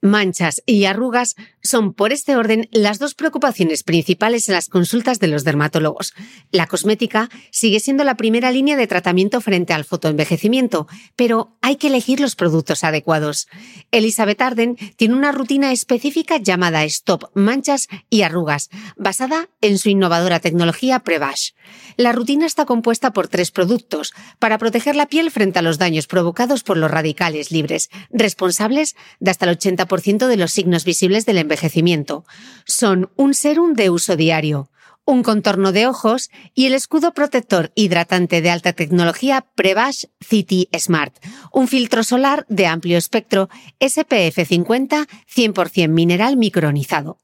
Manchas y arrugas son, por este orden, las dos preocupaciones principales en las consultas de los dermatólogos. La cosmética sigue siendo la primera línea de tratamiento frente al fotoenvejecimiento, pero hay que elegir los productos adecuados. Elizabeth Arden tiene una rutina específica llamada Stop Manchas y Arrugas, basada en su innovadora tecnología Prevash. La rutina está compuesta por tres productos para proteger la piel frente a los daños provocados por los radicales libres, responsables de hasta el 80% de los signos visibles del envejecimiento. Son un serum de uso diario, un contorno de ojos y el escudo protector hidratante de alta tecnología Prevash City Smart, un filtro solar de amplio espectro SPF 50 100% mineral micronizado.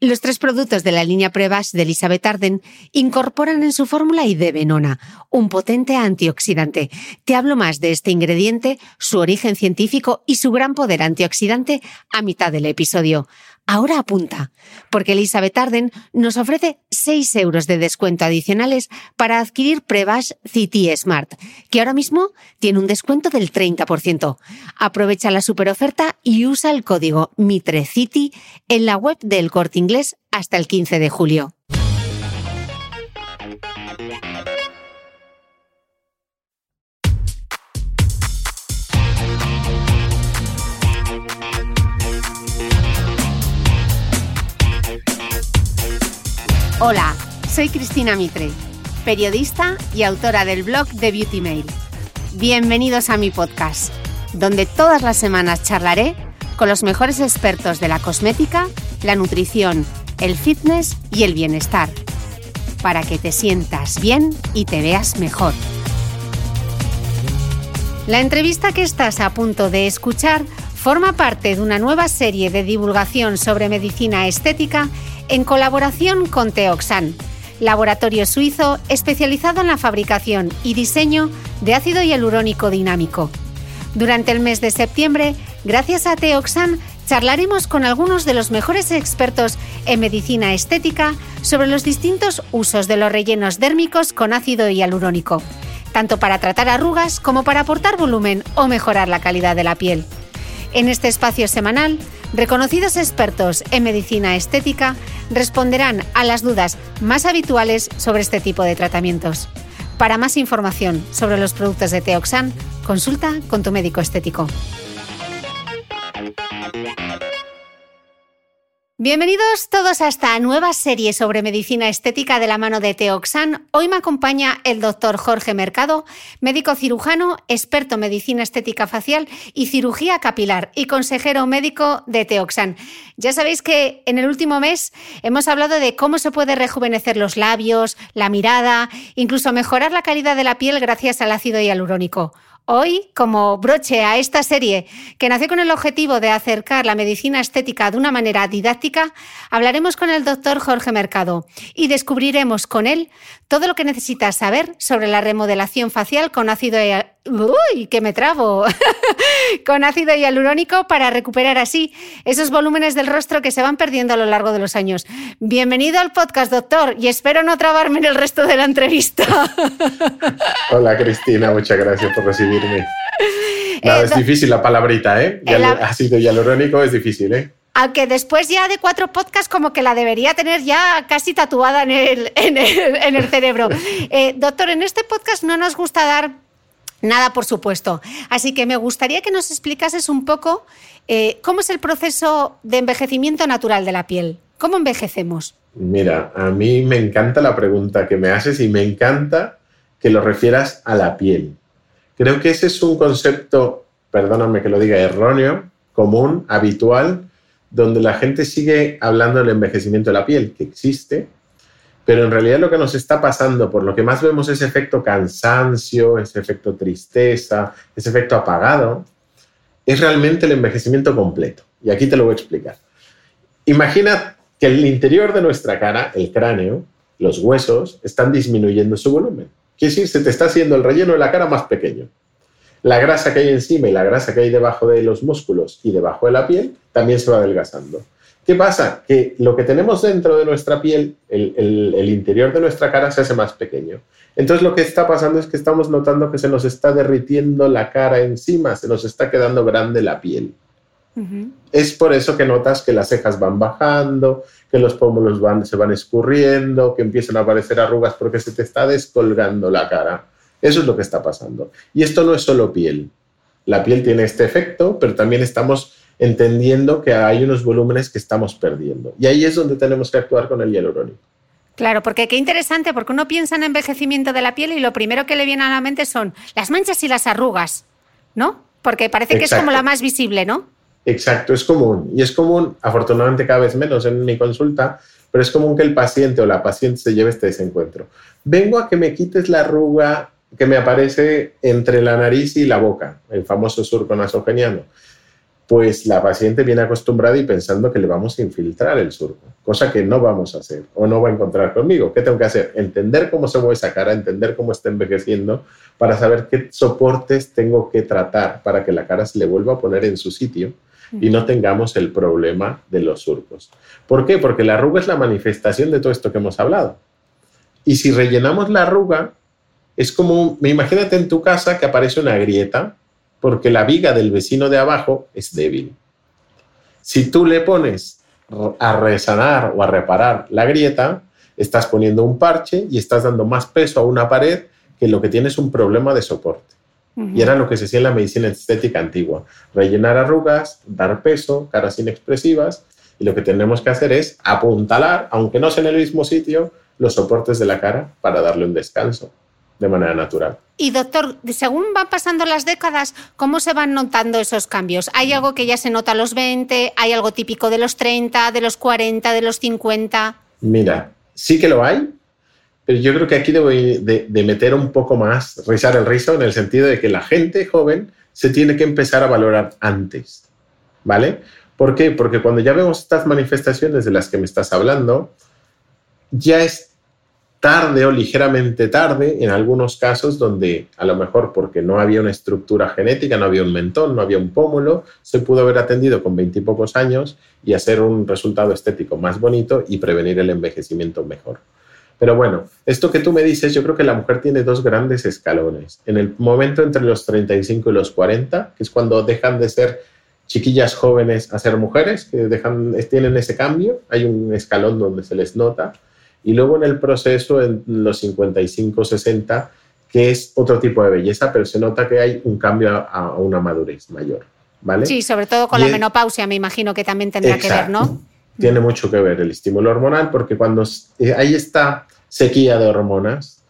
Los tres productos de la línea Prevash de Elizabeth Arden incorporan en su fórmula venona, un potente antioxidante. Te hablo más de este ingrediente, su origen científico y su gran poder antioxidante a mitad del episodio. Ahora apunta, porque Elizabeth Arden nos ofrece 6 euros de descuento adicionales para adquirir Prevash City Smart, que ahora mismo tiene un descuento del 30%. Aprovecha la superoferta y usa el código MITRECITY en la web del Corte Inglés hasta el 15 de julio. Hola, soy Cristina Mitre, periodista y autora del blog de Beauty Mail. Bienvenidos a mi podcast, donde todas las semanas charlaré con los mejores expertos de la cosmética, la nutrición, el fitness y el bienestar, para que te sientas bien y te veas mejor. La entrevista que estás a punto de escuchar forma parte de una nueva serie de divulgación sobre medicina estética en colaboración con Teoxan, laboratorio suizo especializado en la fabricación y diseño de ácido hialurónico dinámico. Durante el mes de septiembre, gracias a Teoxan, charlaremos con algunos de los mejores expertos en medicina estética sobre los distintos usos de los rellenos dérmicos con ácido hialurónico, tanto para tratar arrugas como para aportar volumen o mejorar la calidad de la piel. En este espacio semanal, reconocidos expertos en medicina estética responderán a las dudas más habituales sobre este tipo de tratamientos. Para más información sobre los productos de Teoxan, consulta con tu médico estético. Bienvenidos todos a esta nueva serie sobre medicina estética de la mano de Teoxan. Hoy me acompaña el doctor Jorge Mercado, médico cirujano, experto en medicina estética facial y cirugía capilar y consejero médico de Teoxan. Ya sabéis que en el último mes hemos hablado de cómo se puede rejuvenecer los labios, la mirada, incluso mejorar la calidad de la piel gracias al ácido hialurónico. Hoy, como broche a esta serie que nació con el objetivo de acercar la medicina estética de una manera didáctica, hablaremos con el doctor Jorge Mercado y descubriremos con él todo lo que necesitas saber sobre la remodelación facial con ácido uy, que me trabo, con ácido hialurónico para recuperar así esos volúmenes del rostro que se van perdiendo a lo largo de los años. Bienvenido al podcast, doctor, y espero no trabarme en el resto de la entrevista. Hola, Cristina, muchas gracias por recibirme. Nada, es difícil la palabrita, ¿eh? Ácido hialurónico es difícil, ¿eh? Aunque después ya de cuatro podcasts como que la debería tener ya casi tatuada en el, en el, cerebro. Eh, doctor, en este podcast no nos gusta dar Nada, por supuesto. Así que me gustaría que nos explicases un poco eh, cómo es el proceso de envejecimiento natural de la piel. ¿Cómo envejecemos? Mira, a mí me encanta la pregunta que me haces y me encanta que lo refieras a la piel. Creo que ese es un concepto, perdóname que lo diga, erróneo, común, habitual, donde la gente sigue hablando del envejecimiento de la piel, que existe, pero en realidad lo que nos está pasando, por lo que más vemos es efecto cansancio, ese efecto tristeza, ese efecto apagado, es realmente el envejecimiento completo. Y aquí te lo voy a explicar. Imagina que el interior de nuestra cara, el cráneo, los huesos, están disminuyendo su volumen. Quiere decir, se te está haciendo el relleno de la cara más pequeño. La grasa que hay encima y la grasa que hay debajo de los músculos y debajo de la piel también se va adelgazando. ¿Qué pasa? Que lo que tenemos dentro de nuestra piel, el, interior de nuestra cara, se hace más pequeño. Entonces lo que está pasando es que estamos notando que se nos está derritiendo la cara encima, se nos está quedando grande la piel. Es por eso que notas que las cejas van bajando, que los pómulos van, se van escurriendo, que empiezan a aparecer arrugas porque se te está descolgando la cara. Eso es lo que está pasando. Y esto no es solo piel. La piel tiene este efecto, pero también estamos entendiendo que hay unos volúmenes que estamos perdiendo. Y ahí es donde tenemos que actuar con el hialurónico. Claro, porque qué interesante, porque uno piensa en envejecimiento de la piel y lo primero que le viene a la mente son las manchas y las arrugas, ¿no? Porque parece que es como la más visible, ¿no? Exacto, es común. Y es común, afortunadamente cada vez menos en mi consulta, pero es común que el paciente o la paciente se lleve este desencuentro. Vengo a que me quites la arruga que me aparece entre la nariz y la boca, el famoso surco nasogeniano pues la paciente viene acostumbrada y pensando que le vamos a infiltrar el surco, cosa que no vamos a hacer o no va a encontrar conmigo. ¿Qué tengo que hacer? Entender cómo se mueve esa cara, entender cómo está envejeciendo, para saber qué soportes tengo que tratar para que la cara se le vuelva a poner en su sitio y no tengamos el problema de los surcos. ¿Por qué? Porque la arruga es la manifestación de todo esto que hemos hablado. Y si rellenamos la arruga, es como, imagínate en tu casa que aparece una grieta porque la viga del vecino de abajo es débil. Si tú le pones a resanar o a reparar la grieta, estás poniendo un parche y estás dando más peso a una pared que lo que tiene es un problema de soporte. Y era lo que se hacía en la medicina estética antigua. Rellenar arrugas, dar peso, caras inexpresivas. Y lo que tenemos que hacer es apuntalar, aunque no sea en el mismo sitio, los soportes de la cara para darle un descanso de manera natural. Y doctor, según van pasando las décadas, ¿cómo se van notando esos cambios? ¿Hay algo que ya se nota a los 20? ¿Hay algo típico de los 30, de los 40, de los 50? Mira, sí que lo hay, pero yo creo que aquí debo de, de meter un poco más, rizar el rizo, en el sentido de que la gente joven se tiene que empezar a valorar antes, ¿vale? ¿Por qué? Porque cuando ya vemos estas manifestaciones de las que me estás hablando, ya es tarde o ligeramente tarde en algunos casos donde a lo mejor porque no había una estructura genética, no había un mentón, no había un pómulo, se pudo haber atendido con veintipocos años y hacer un resultado estético más bonito y prevenir el envejecimiento mejor. Pero bueno, esto que tú me dices, yo creo que la mujer tiene dos grandes escalones. En el momento entre los 35 y los 40, que es cuando dejan de ser chiquillas jóvenes a ser mujeres, que dejan, tienen ese cambio, hay un escalón donde se les nota y luego en el proceso, en los 55, 60, que es otro tipo de belleza, pero se nota que hay un cambio a, una madurez mayor. ¿vale? Sí, sobre todo con la menopausia, me imagino que también tendrá que ver, ¿no? Tiene mucho que ver el estímulo hormonal, porque cuando eh, hay esta sequía de hormonas,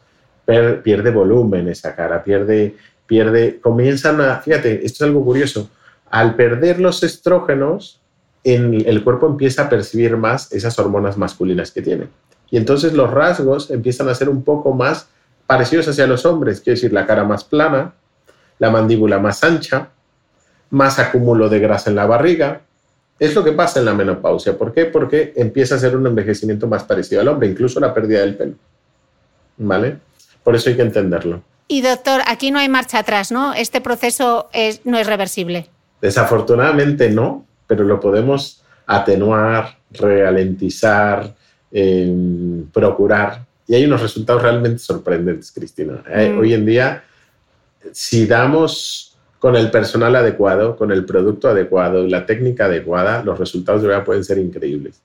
pierde volumen esa cara, pierde, pierde, comienzan a, fíjate, esto es algo curioso, al perder los estrógenos, en, el cuerpo empieza a percibir más esas hormonas masculinas que tiene. Y entonces los rasgos empiezan a ser un poco más parecidos hacia los hombres, quiere decir la cara más plana, la mandíbula más ancha, más acúmulo de grasa en la barriga. Es lo que pasa en la menopausia. ¿Por qué? Porque empieza a ser un envejecimiento más parecido al hombre, incluso la pérdida del pelo. ¿Vale? Por eso hay que entenderlo. Y doctor, aquí no hay marcha atrás, ¿no? Este proceso no es reversible. Desafortunadamente no, pero lo podemos atenuar, ralentizar, procurar. Y hay unos resultados realmente sorprendentes, Cristina. Eh, mm. Hoy en día, si damos con el personal adecuado, con el producto adecuado y la técnica adecuada, los resultados de verdad pueden ser increíbles.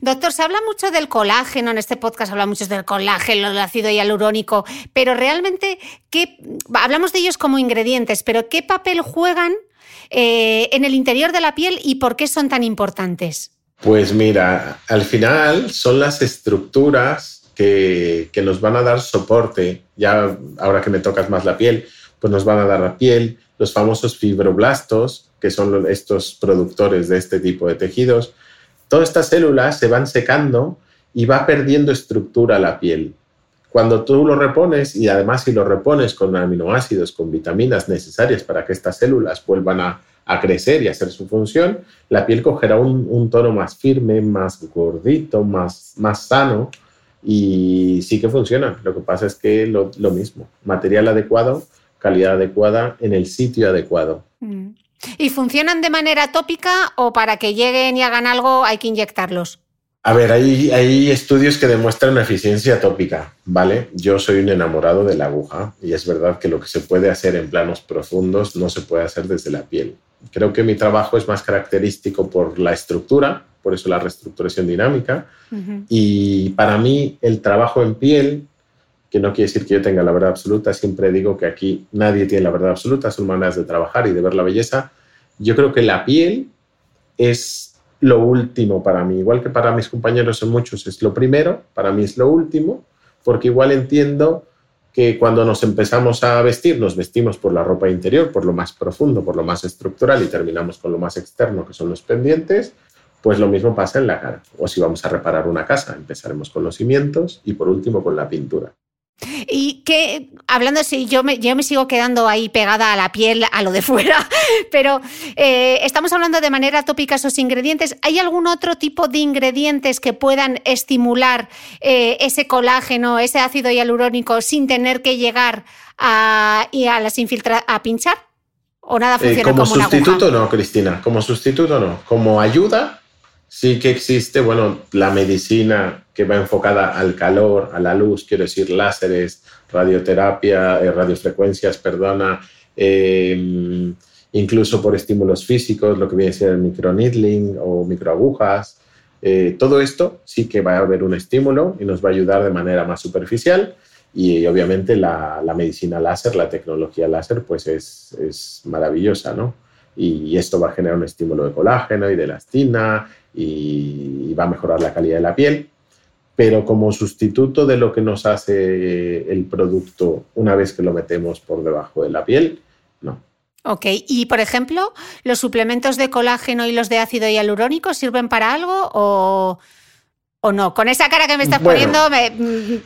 Doctor, se habla mucho del colágeno, en este podcast habla mucho del colágeno, del ácido hialurónico, pero realmente, ¿qué, hablamos de ellos como ingredientes, pero ¿qué papel juegan eh, en el interior de la piel y por qué son tan importantes? Pues mira, al final son las estructuras que, nos van a dar soporte. Ya ahora que me tocas más la piel, pues nos van a dar la piel, los famosos fibroblastos, que son estos productores de este tipo de tejidos. Todas estas células se van secando y va perdiendo estructura la piel. Cuando tú lo repones, y además si lo repones con aminoácidos, con vitaminas necesarias para que estas células vuelvan a, a crecer y hacer su función, la piel cogerá un, tono más firme, más gordito, más, más sano y sí que funciona. Lo que pasa es que lo, lo mismo, material adecuado, calidad adecuada en el sitio adecuado. Mm. ¿Y funcionan de manera tópica o para que lleguen y hagan algo hay que inyectarlos? A ver, hay, hay, estudios que demuestran eficiencia tópica, ¿vale? Yo soy un enamorado de la aguja y es verdad que lo que se puede hacer en planos profundos no se puede hacer desde la piel. Creo que mi trabajo es más característico por la estructura, por eso la reestructuración dinámica. Y para mí el trabajo en piel, que no quiere decir que yo tenga la verdad absoluta, siempre digo que aquí nadie tiene la verdad absoluta, son maneras de trabajar y de ver la belleza. Yo creo que la piel es lo último para mí, igual que para mis compañeros en muchos es lo primero, para mí es lo último, porque igual entiendo que cuando nos empezamos a vestir, nos vestimos por la ropa interior, por lo más profundo, por lo más estructural y terminamos con lo más externo, que son los pendientes, pues lo mismo pasa en la cara. O si vamos a reparar una casa, empezaremos con los cimientos y por último con la pintura. Y que, hablando así, yo me, yo me sigo quedando ahí pegada a la piel, a lo de fuera, pero eh, estamos hablando de manera tópica esos ingredientes. ¿Hay algún otro tipo de ingredientes que puedan estimular eh, ese colágeno, ese ácido hialurónico, sin tener que llegar a, a las infiltra a pinchar? ¿O nada eh, funciona como, como sustituto no, Cristina. Como sustituto no. Como ayuda, sí que existe, bueno, la medicina que va enfocada al calor, a la luz, quiero decir, láseres, radioterapia, eh, radiofrecuencias, perdona, em, incluso por estímulos físicos, lo que viene a ser el microneedling o microagujas. Eh, todo esto sí que va a haber un estímulo y nos va a ayudar de manera más superficial y obviamente la, medicina láser, la tecnología láser, pues es, es maravillosa, ¿no? Y esto va a generar un estímulo de colágeno y de elastina y va a mejorar la calidad de la piel, pero como sustituto de lo que nos hace el producto una vez que lo metemos por debajo de la piel, no. Ok, y por ejemplo, ¿los suplementos de colágeno y los de ácido hialurónico sirven para algo o, o no? Con esa cara que me estás poniendo,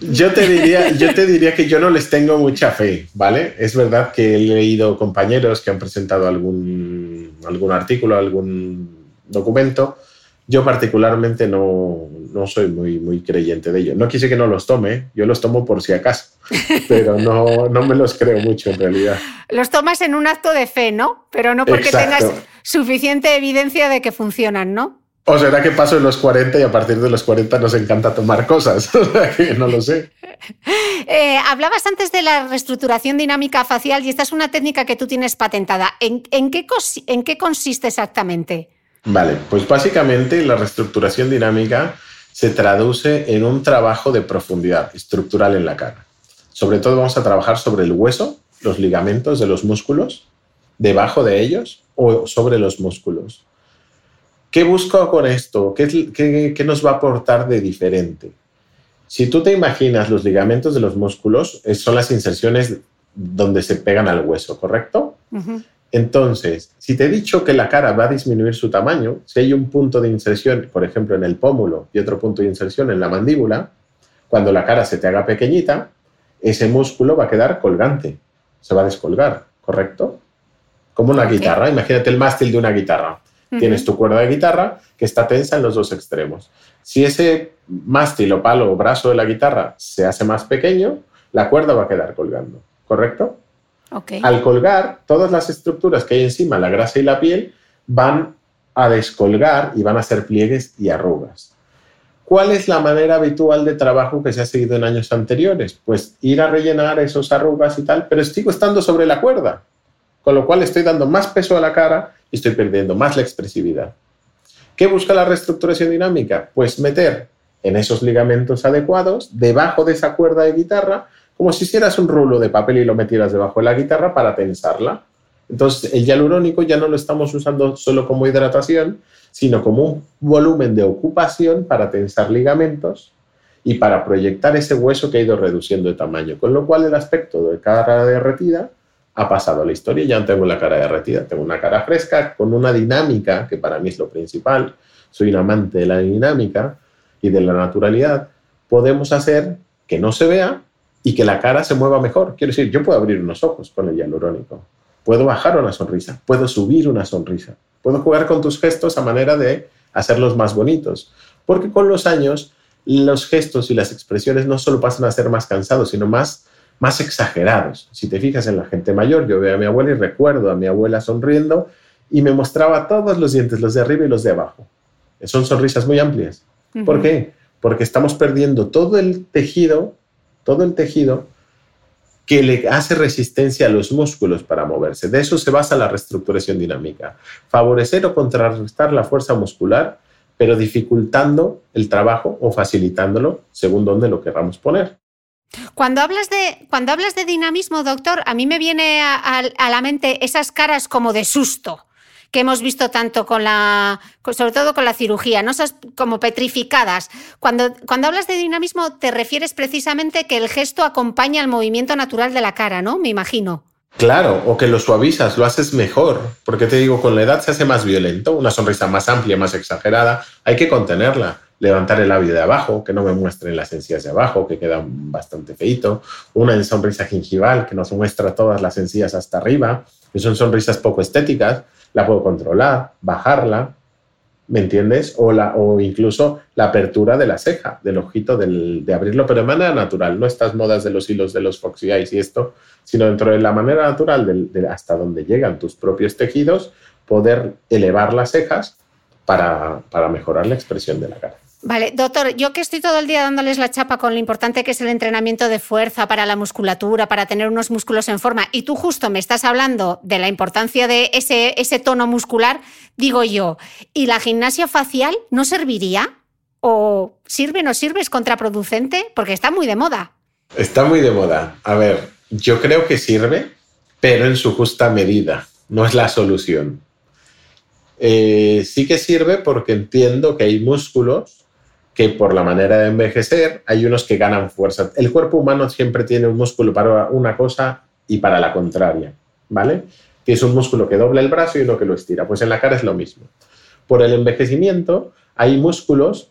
Yo, te diría, yo te diría que yo no les tengo mucha fe, ¿vale? Es verdad que he leído compañeros que han presentado algún, algún artículo, algún documento yo particularmente no, soy muy, muy creyente de ello. No quise que no los tome, yo los tomo por si acaso, pero no, no me los creo mucho en realidad. Los tomas en un acto de fe, ¿no? Pero no porque tengas suficiente evidencia de que funcionan, ¿no? O será que paso en los 40 y a partir de los 40 nos encanta tomar cosas. no lo sé. Eh, hablabas antes de la reestructuración dinámica facial y esta es una técnica que tú tienes patentada. ¿En, qué, en qué consiste exactamente? Vale, pues básicamente la reestructuración dinámica se traduce en un trabajo de profundidad estructural en la cara. Sobre todo vamos a trabajar sobre el hueso, los ligamentos de los músculos, debajo de ellos o sobre los músculos. ¿Qué busco con esto? ¿Qué, qué, nos va a aportar de diferente? Si tú te imaginas los ligamentos de los músculos, son las inserciones donde se pegan al hueso, ¿correcto? Entonces, si te he dicho que la cara va a disminuir su tamaño, si hay un punto de inserción, por ejemplo, en el pómulo y otro punto de inserción en la mandíbula, cuando la cara se te haga pequeñita, ese músculo va a quedar colgante, se va a descolgar, ¿correcto? Como una guitarra, imagínate el mástil de una guitarra. Tienes tu cuerda de guitarra que está tensa en los dos extremos. Si ese mástil o palo o brazo de la guitarra se hace más pequeño, la cuerda va a quedar colgando, ¿correcto? Al colgar, todas las estructuras que hay encima, la grasa y la piel, van a descolgar y van a hacer pliegues y arrugas. ¿Cuál es la manera habitual de trabajo que se ha seguido en años anteriores? Pues ir a rellenar esos arrugas y tal, pero sigo estando sobre la cuerda, con lo cual estoy dando más peso a la cara y estoy perdiendo más la expresividad. ¿Qué busca la reestructuración dinámica? Pues meter en esos ligamentos adecuados, debajo de esa cuerda de guitarra, como si hicieras un rulo de papel y lo metieras debajo de la guitarra para tensarla. Entonces, el hialurónico ya no lo estamos usando solo como hidratación, sino como un volumen de ocupación para tensar ligamentos y para proyectar ese hueso que ha ido reduciendo de tamaño. Con lo cual, el aspecto de cara derretida ha pasado a la historia. Ya no tengo la cara derretida, tengo una cara fresca con una dinámica, que para mí es lo principal. Soy un amante de la dinámica y de la naturalidad. Podemos hacer que no se vea, y que la cara se mueva mejor. Quiero decir, yo puedo abrir unos ojos con el hialurónico. puedo bajar una sonrisa, puedo subir una sonrisa, puedo jugar con tus gestos a manera de hacerlos más bonitos. Porque con los años los gestos y las expresiones no solo pasan a ser más cansados, sino más, más exagerados. Si te fijas en la gente mayor, yo veo a mi abuela y recuerdo a mi abuela sonriendo y me mostraba todos los dientes, los de arriba y los de abajo. Son sonrisas muy amplias. ¿Por qué? Porque estamos perdiendo todo el tejido, todo el tejido que le hace resistencia a los músculos para moverse. De eso se basa la reestructuración dinámica. Favorecer o contrarrestar la fuerza muscular, pero dificultando el trabajo o facilitándolo según donde lo queramos poner. Cuando hablas de, cuando hablas de dinamismo, doctor, a mí me viene a la mente esas caras como de susto que hemos visto tanto con la, sobre todo con la cirugía, ¿no? Esas como petrificadas. Cuando, cuando hablas de dinamismo, te refieres precisamente que el gesto acompaña al movimiento natural de la cara, ¿no? Me imagino. Claro, o que lo suavizas, lo haces mejor, porque te digo, con la edad se hace más violento, una sonrisa más amplia, más exagerada, hay que contenerla, levantar el labio de abajo, que no me muestren las encías de abajo, que quedan bastante feito, una sonrisa gingival que nos muestra todas las encías hasta arriba, que son sonrisas poco estéticas, la puedo controlar, bajarla, ¿me entiendes? O, la, o incluso la apertura de la ceja, del ojito, de abrirlo, pero de manera natural, no estas modas de los hilos de los Foxy Eyes y esto, sino dentro de la manera natural, de, hasta donde llegan tus propios tejidos, poder elevar las cejas para mejorar la expresión de la cara. Vale, doctor, yo que estoy todo el día dándoles la chapa con lo importante que es el entrenamiento de fuerza para la musculatura, para tener unos músculos en forma, y tú justo me estás hablando de la importancia de ese, tono muscular, digo yo, ¿y la gimnasia facial no serviría? ¿O sirve o no sirve? ¿Es contraproducente? Porque está muy de moda. Está muy de moda. A ver, yo creo que sirve, pero en su justa medida. No es la solución. Eh, sí que sirve porque entiendo que hay músculos que por la manera de envejecer hay unos que ganan fuerza. El cuerpo humano siempre tiene un músculo para una cosa y para la contraria, ¿vale? Que es un músculo que dobla el brazo y uno que lo estira. Pues en la cara es lo mismo. Por el envejecimiento hay músculos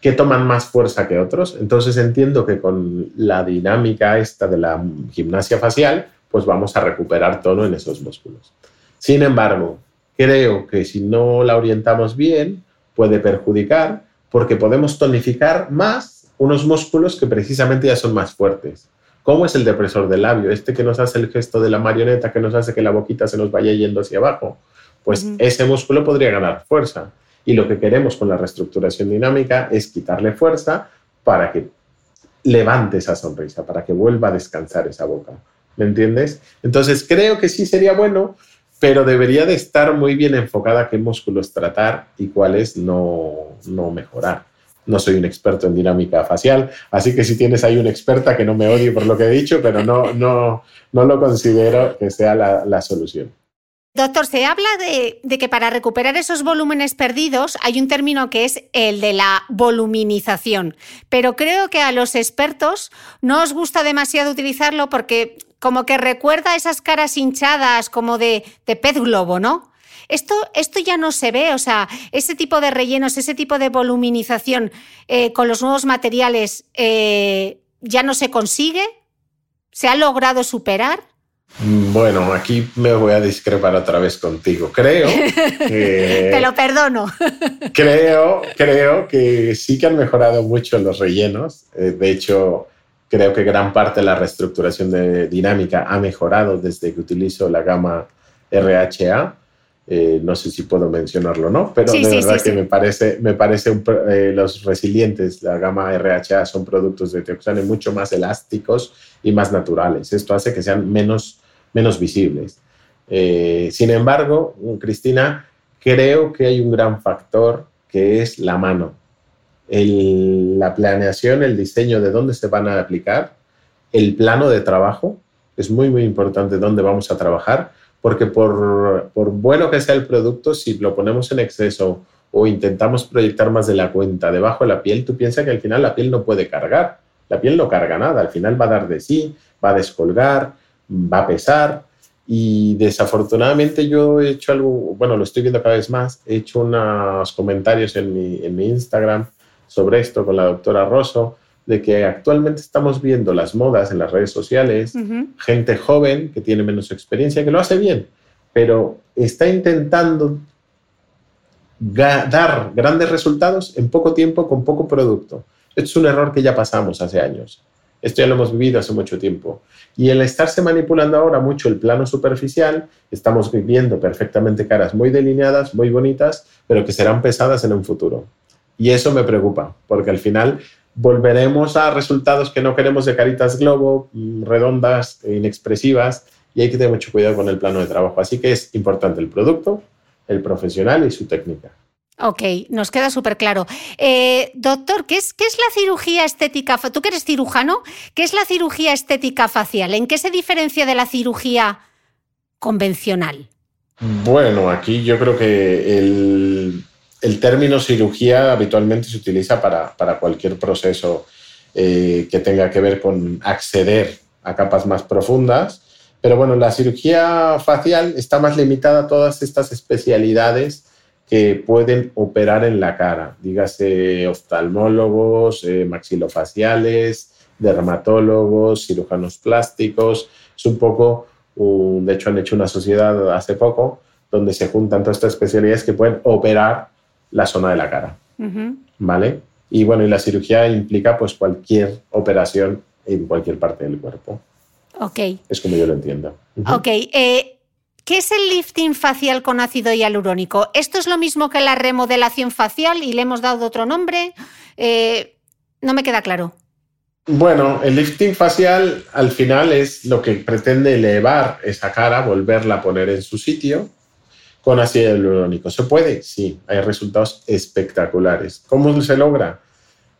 que toman más fuerza que otros. Entonces entiendo que con la dinámica esta de la gimnasia facial, pues vamos a recuperar tono en esos músculos. Sin embargo, creo que si no la orientamos bien, puede perjudicar porque podemos tonificar más unos músculos que precisamente ya son más fuertes. ¿Cómo es el depresor del labio? Este que nos hace el gesto de la marioneta, que nos hace que la boquita se nos vaya yendo hacia abajo. Pues ese músculo podría ganar fuerza. Y lo que queremos con la reestructuración dinámica es quitarle fuerza para que levante esa sonrisa, para que vuelva a descansar esa boca. ¿Me entiendes? Entonces creo que sí sería bueno pero debería de estar muy bien enfocada qué músculos tratar y cuáles no, no mejorar. No soy un experto en dinámica facial, así que si tienes ahí una experta que no me odie por lo que he dicho, pero no, no, no lo considero que sea la, la solución. Doctor, se habla de, de, que para recuperar esos volúmenes perdidos hay un término que es el de la voluminización, pero creo que a los expertos no os gusta demasiado utilizarlo porque como que recuerda esas caras hinchadas como de, pez globo, ¿no? Esto, esto, ya no se ve, o sea, ese tipo de rellenos, ese tipo de voluminización eh, con los nuevos materiales eh, ya no se consigue. ¿Se ha logrado superar? Mm, bueno, aquí me voy a discrepar otra vez contigo. Creo que... Te lo perdono. creo, creo que sí que han mejorado mucho los rellenos. Eh, de hecho, Creo que gran parte de la reestructuración de dinámica ha mejorado desde que utilizo la gama RHA. Eh, no sé si puedo mencionarlo o no, pero de verdad que me parece, me parece eh, los resilientes, la gama RHA son productos de Teoxane mucho más elásticos y más naturales. Esto hace que sean menos, menos visibles. Eh, sin embargo, Cristina, creo que hay un gran factor que es la mano la planeación, el diseño de dónde se van a aplicar, el plano de trabajo, es muy, muy importante dónde vamos a trabajar, porque por, por bueno que sea el producto, si lo ponemos en exceso o intentamos proyectar más de la cuenta debajo de la piel, tú piensas que al final la piel no puede cargar. La piel no carga nada, al final va a dar de sí, va a descolgar, va a pesar. Y desafortunadamente yo he hecho algo, bueno, lo estoy viendo cada vez más, he hecho unos comentarios en mi, en mi Instagram sobre esto con la doctora Rosso, de que actualmente estamos viendo las modas en las redes sociales, gente joven que tiene menos experiencia, que lo hace bien, pero está intentando dar grandes resultados en poco tiempo con poco producto. Esto es un error que ya pasamos hace años. Esto ya lo hemos vivido hace mucho tiempo. Y el estarse manipulando ahora mucho el plano superficial, estamos viviendo perfectamente caras muy delineadas, muy bonitas, pero que serán pesadas en un futuro. Y eso me preocupa, porque al final volveremos a resultados que no queremos de caritas globo, mm, redondas, e inexpresivas, y hay que tener mucho cuidado con el plano de trabajo. Así que es importante el producto, el profesional y su técnica. Ok, nos queda súper claro. Eh, doctor, ¿qué es, ¿qué es la cirugía estética? Tú que eres cirujano, ¿qué es la cirugía estética facial? ¿En qué se diferencia de la cirugía convencional? Bueno, aquí yo creo que el, término cirugía habitualmente se utiliza para, cualquier proceso eh, que tenga que ver con acceder a capas más profundas. Pero bueno, la cirugía facial está más limitada a todas estas especialidades que pueden operar en la cara, dígase oftalmólogos, eh, maxilofaciales, dermatólogos, cirujanos plásticos. Es un poco, de hecho han hecho una sociedad hace poco donde se juntan todas estas especialidades que pueden operar la zona de la cara. ¿Vale? Y bueno, y la cirugía implica pues cualquier operación en cualquier parte del cuerpo. Ok. Es como yo lo entiendo. Ok. Eh, ¿Qué es el lifting facial con ácido hialurónico? ¿Esto es lo mismo que la remodelación facial y le hemos dado otro nombre? Eh, no me queda claro. Bueno, el lifting facial al final es lo que pretende elevar esa cara, volverla a poner en su sitio con ácido hialurónico. ¿Se puede? Sí, hay resultados espectaculares. ¿Cómo se logra?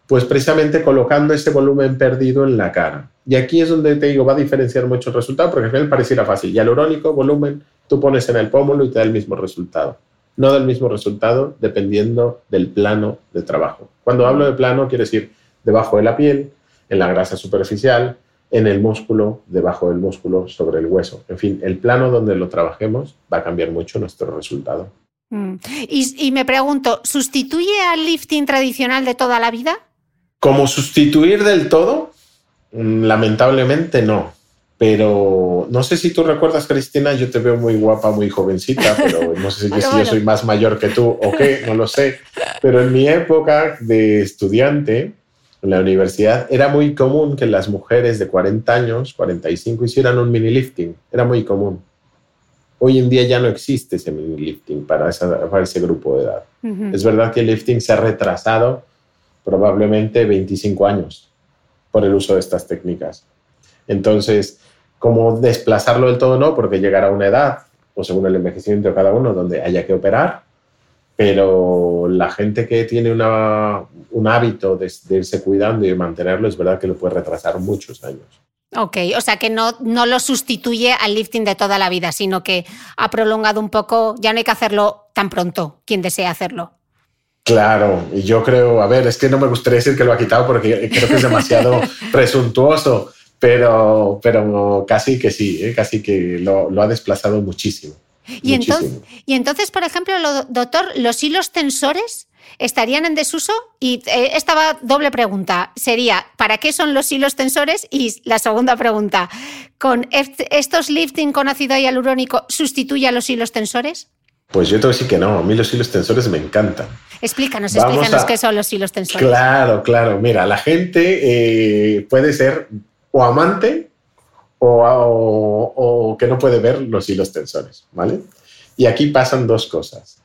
Pues precisamente colocando ese volumen perdido en la cara. Y aquí es donde te digo, va a diferenciar mucho el resultado, porque al final pareciera fácil. Hialurónico, volumen, tú pones en el pómulo y te da el mismo resultado. No da el mismo resultado dependiendo del plano de trabajo. Cuando hablo de plano, quiere decir debajo de la piel, en la grasa superficial, en el músculo, debajo del músculo, sobre el hueso. En fin, el plano donde lo trabajemos va a cambiar mucho nuestro resultado. Mm. Y, y, me pregunto, ¿sustituye al lifting tradicional de toda la vida? Como sustituir del todo, mm, lamentablemente no pero no sé si tú recuerdas, Cristina, yo te veo muy guapa, muy jovencita, pero no sé si, yo soy más mayor que tú o qué, no lo sé. Pero en mi época de estudiante en la universidad era muy común que las mujeres de 40 años, 45, hicieran un mini lifting. Era muy común. Hoy en día ya no existe ese mini lifting para, para ese grupo de edad. Es verdad que el lifting se ha retrasado probablemente 25 años por el uso de estas técnicas. Entonces, como desplazarlo del todo no, porque llegará una edad, o según el envejecimiento de cada uno, donde haya que operar, pero la gente que tiene una, un hábito de, irse cuidando y de mantenerlo, es verdad que lo puede retrasar muchos años. Ok, o sea que no, no lo sustituye al lifting de toda la vida, sino que ha prolongado un poco, ya no hay que hacerlo tan pronto, quien desea hacerlo. Claro, y yo creo, a ver, es que no me gustaría decir que lo ha quitado porque creo que es demasiado presuntuoso, pero, pero casi que sí, ¿eh? casi que lo, ha desplazado muchísimo. Y entonces, y entonces, por ejemplo, doctor, ¿los hilos tensores estarían en desuso? Y eh, esta doble pregunta sería, ¿para qué son los hilos tensores? Y la segunda pregunta, ¿con estos lifting con ácido hialurónico sustituye a los hilos tensores? Pues yo tengo que decir que no, a mí los hilos tensores me encantan. Explícanos, explícanos qué son los hilos tensores. Claro, claro. Mira, la gente eh, puede ser o amante o, que no puede ver los hilos tensores, ¿vale? Y aquí pasan dos cosas.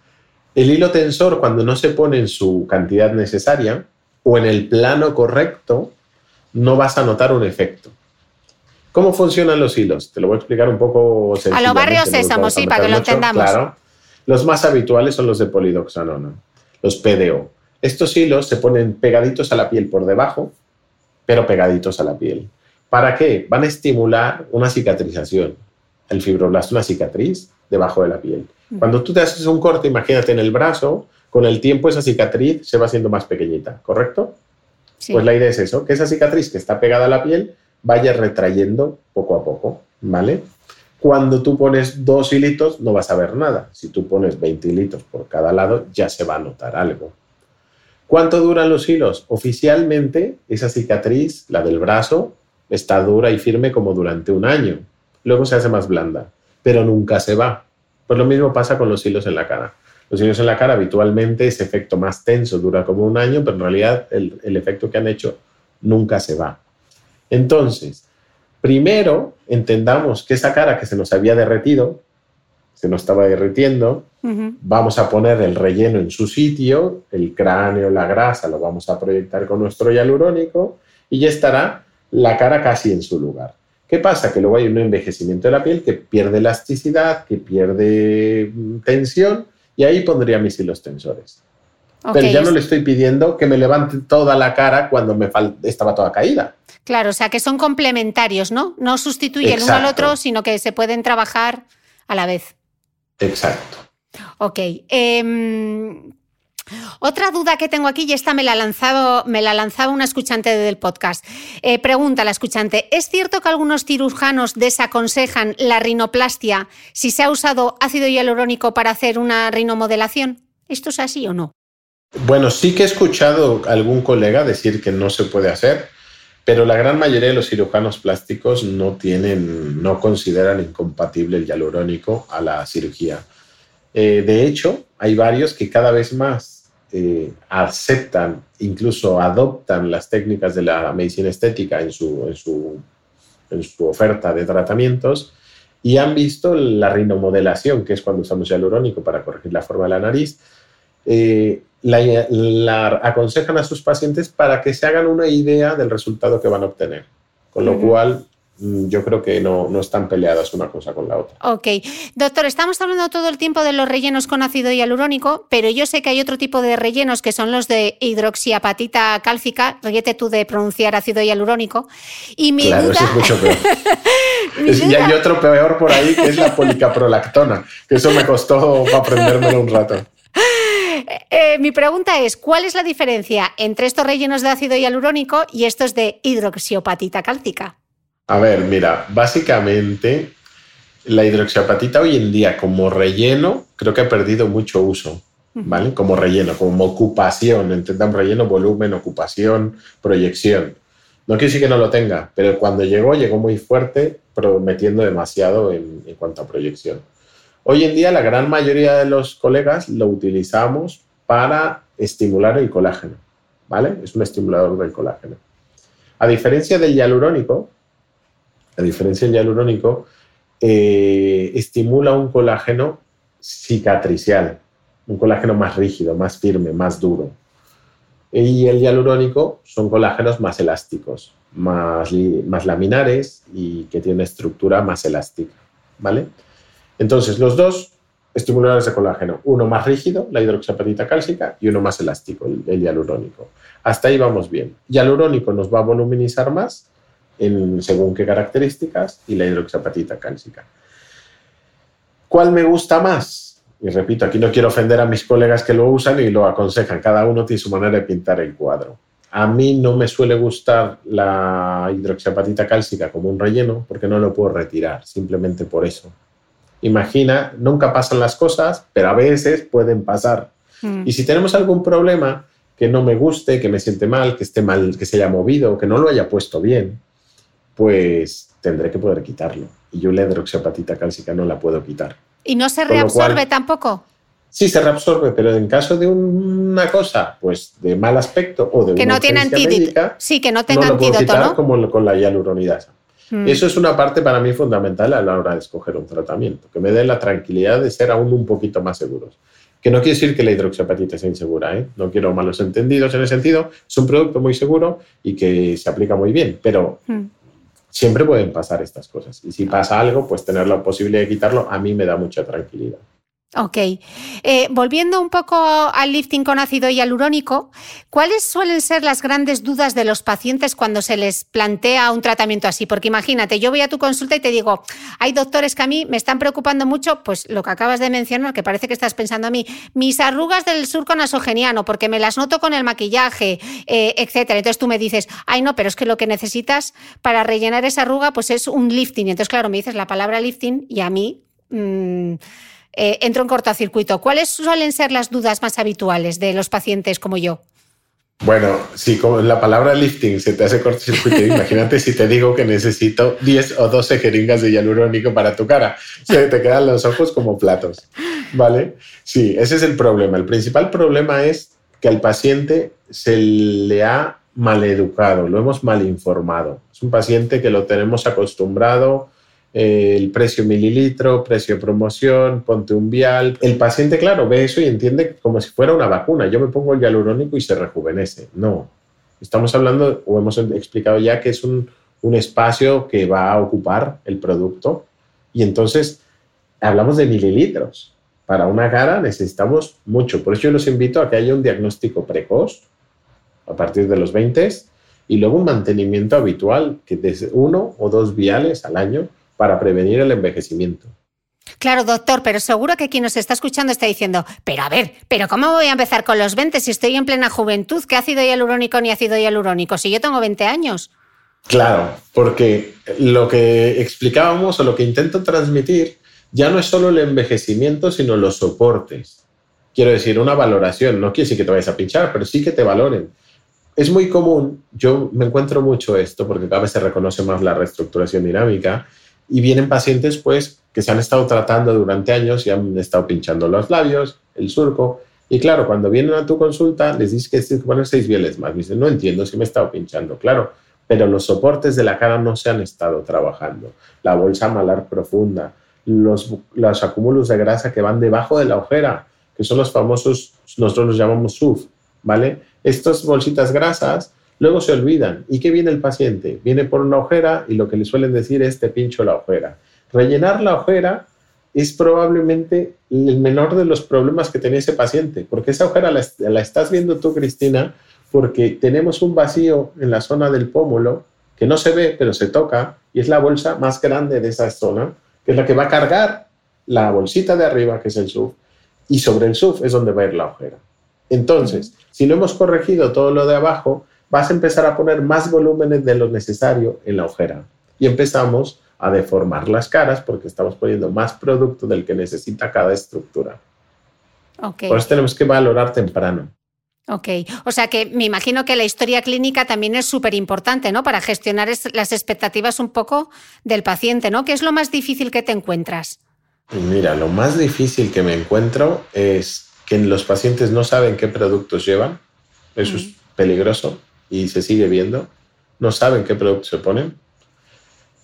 El hilo tensor, cuando no se pone en su cantidad necesaria o en el plano correcto, no vas a notar un efecto. ¿Cómo funcionan los hilos? Te lo voy a explicar un poco. A los barrios sésamos, sí, para que lo entendamos. Claro. Los más habituales son los de polidoxanona, los PDO. Estos hilos se ponen pegaditos a la piel por debajo, pero pegaditos a la piel. ¿Para qué? Van a estimular una cicatrización. El fibroblasto, una cicatriz debajo de la piel. Cuando tú te haces un corte, imagínate en el brazo, con el tiempo esa cicatriz se va haciendo más pequeñita, ¿correcto? Pues la idea es eso, que esa cicatriz que está pegada a la piel vaya retrayendo poco a poco, ¿vale? Cuando tú pones dos hilitos no vas a ver nada. Si tú pones 20 hilitos por cada lado, ya se va a notar algo. ¿Cuánto duran los hilos? Oficialmente, esa cicatriz, la del brazo, está dura y firme como durante un año. Luego se hace más blanda, pero nunca se va. Pues lo mismo pasa con los hilos en la cara. Los hilos en la cara habitualmente ese efecto más tenso dura como un año, pero en realidad el, el efecto que han hecho nunca se va. Entonces, primero entendamos que esa cara que se nos había derretido, se nos estaba derritiendo, vamos a poner el relleno en su sitio, el cráneo, la grasa, lo vamos a proyectar con nuestro hialurónico y ya estará la cara casi en su lugar. ¿Qué pasa? Que luego hay un envejecimiento de la piel que pierde elasticidad, que pierde mm, tensión y ahí pondría mis hilos tensores. Pero ya no le estoy pidiendo que me levante toda la cara cuando me estaba toda caída. Claro, o sea que son complementarios, ¿no? No sustituyen uno al otro, sino que se pueden trabajar a la vez. Exacto. Ok. Em, otra duda que tengo aquí, y esta me la, lanzaba una escuchante del podcast. Eh, pregunta la escuchante: ¿Es cierto que algunos cirujanos desaconsejan la rinoplastia si se ha usado ácido hialurónico para hacer una rinomodelación? ¿Esto es así o no? Bueno, sí que he escuchado algún colega decir que no se puede hacer, pero la gran mayoría de los cirujanos plásticos no tienen, no consideran incompatible el hialurónico a la cirugía. Eh, de hecho, hay varios que cada vez más eh, aceptan, incluso adoptan las técnicas de la medicina estética en su, en su, en su oferta de tratamientos y han visto la rinomodelación, que es cuando usamos hialurónico para corregir la forma de la nariz, eh, la, aconsejan a sus pacientes para que se hagan una idea del resultado que van a obtener. Con lo cual, yo creo que no, no, están peleadas una cosa con la otra. Ok. Doctor, estamos hablando todo el tiempo de los rellenos con ácido hialurónico, pero yo sé que hay otro tipo de rellenos que son los de hidroxiapatita cálcica. Ríete tú de pronunciar ácido hialurónico. Y mi claro, eso es mucho peor. y hay otro peor por ahí que es la policaprolactona, que eso me costó aprendérmelo un rato. Eh, mi pregunta es, ¿cuál es la diferencia entre estos rellenos de ácido hialurónico y estos de hidroxiopatita cálcica? A ver, mira, básicamente la hidroxiapatita hoy en día como relleno creo que ha perdido mucho uso, ¿vale? Como relleno, como ocupación, entendamos relleno, volumen, ocupación, proyección. No quiere decir que no lo tenga, pero cuando llegó, llegó muy fuerte, prometiendo demasiado en cuanto a proyección. Hoy en día la gran mayoría de los colegas lo utilizamos para estimular el colágeno, ¿vale? Es un estimulador del colágeno. A diferencia del hialurónico, a diferencia del hialurónico, eh, estimula un colágeno cicatricial, un colágeno más rígido, más firme, más duro. Y el hialurónico son colágenos más elásticos, más, laminares y que tienen estructura más elástica, ¿vale? Entonces, los dos estimuladores de colágeno, uno más rígido, la hidroxiapatita cálcica, y uno más elástico, el, hialurónico. Hasta ahí vamos bien. Hialurónico nos va a voluminizar más en según qué características y la hidroxiapatita cálcica. ¿Cuál me gusta más? Y repito, aquí no quiero ofender a mis colegas que lo usan y lo aconsejan. Cada uno tiene su manera de pintar el cuadro. A mí no me suele gustar la hidroxiapatita cálcica como un relleno porque no lo puedo retirar, simplemente por eso imagina, nunca pasan las cosas, pero a veces pueden pasar. Mm. Y si tenemos algún problema que no me guste, que me siente mal, que esté mal, que se haya movido, que no lo haya puesto bien, pues tendré que poder quitarlo. Y yo la hidroxiapatita cálcica no la puedo quitar. ¿Y no se reabsorbe tampoco? Sí, se reabsorbe, pero en caso de una cosa, pues de mal aspecto o de que no tiene antídoto, sí, que no tenga no lo antídoto, quitar ¿no? Como con la hialuronidasa. Mm. Eso es una parte para mí fundamental a la hora de escoger un tratamiento, que me dé la tranquilidad de ser aún un poquito más seguros. Que no quiere decir que la hidroxiapatita sea insegura, ¿eh? no quiero malos entendidos en ese sentido, es un producto muy seguro y que se aplica muy bien, pero mm. Siempre pueden pasar estas cosas. Y si pasa algo, pues tener la posibilidad de quitarlo a mí me da mucha tranquilidad. Ok. Eh, volviendo un poco al lifting con ácido hialurónico, ¿cuáles suelen ser las grandes dudas de los pacientes cuando se les plantea un tratamiento así? Porque imagínate, yo voy a tu consulta y te digo, hay doctores que a mí me están preocupando mucho, pues lo que acabas de mencionar, que parece que estás pensando a mí, mis arrugas del surco nasogeniano, porque me las noto con el maquillaje, eh, etcétera. Entonces tú me dices, ay no, pero es que lo que necesitas para rellenar esa arruga, pues es un lifting. Entonces, claro, me dices la palabra lifting y a mí. Mm, eh, entro en cortocircuito. ¿Cuáles suelen ser las dudas más habituales de los pacientes como yo? Bueno, si con la palabra lifting se te hace cortocircuito, imagínate si te digo que necesito 10 o 12 jeringas de hialurónico para tu cara. Se te quedan los ojos como platos. ¿Vale? Sí, ese es el problema. El principal problema es que al paciente se le ha maleducado, lo hemos mal informado. Es un paciente que lo tenemos acostumbrado eh, el precio mililitro, precio promoción, ponte un vial. El paciente, claro, ve eso y entiende como si fuera una vacuna. Yo me pongo el hialurónico y se rejuvenece. No. Estamos hablando, o hemos explicado ya, que es un, un espacio que va a ocupar el producto. Y entonces hablamos de mililitros. Para una cara necesitamos mucho. Por eso yo los invito a que haya un diagnóstico precoz a partir de los 20 y luego un mantenimiento habitual, que desde uno o dos viales al año para prevenir el envejecimiento. Claro, doctor, pero seguro que quien nos está escuchando está diciendo, pero a ver, pero ¿cómo voy a empezar con los 20 si estoy en plena juventud? ¿Qué ácido hialurónico ni ácido hialurónico? Si yo tengo 20 años. Claro, porque lo que explicábamos o lo que intento transmitir ya no es solo el envejecimiento, sino los soportes. Quiero decir, una valoración, no quiere decir que te vayas a pinchar, pero sí que te valoren. Es muy común, yo me encuentro mucho esto porque cada vez se reconoce más la reestructuración dinámica y vienen pacientes pues que se han estado tratando durante años y han estado pinchando los labios, el surco. Y claro, cuando vienen a tu consulta, les dices que tienes que poner seis bieles más. Dicen, no entiendo si me he estado pinchando. Claro, pero los soportes de la cara no se han estado trabajando. La bolsa malar profunda, los, los acúmulos de grasa que van debajo de la ojera, que son los famosos, nosotros los llamamos SUF, ¿vale? Estas bolsitas grasas Luego se olvidan. ¿Y qué viene el paciente? Viene por una ojera y lo que le suelen decir es te pincho la ojera. Rellenar la ojera es probablemente el menor de los problemas que tiene ese paciente, porque esa ojera la, estás viendo tú, Cristina, porque tenemos un vacío en la zona del pómulo que no se ve, pero se toca, y es la bolsa más grande de esa zona, que es la que va a cargar la bolsita de arriba, que es el SUF, y sobre el SUF es donde va a ir la ojera. Entonces, si no hemos corregido todo lo de abajo, vas a empezar a poner más volúmenes de lo necesario en la ojera. Y empezamos a deformar las caras porque estamos poniendo más producto del que necesita cada estructura. Okay. Por eso tenemos que valorar temprano. Ok, o sea que me imagino que la historia clínica también es súper importante, ¿no? Para gestionar las expectativas un poco del paciente, ¿no? ¿Qué es lo más difícil que te encuentras? Mira, lo más difícil que me encuentro es que los pacientes no saben qué productos llevan. Eso es peligroso y se sigue viendo. No saben qué producto se ponen.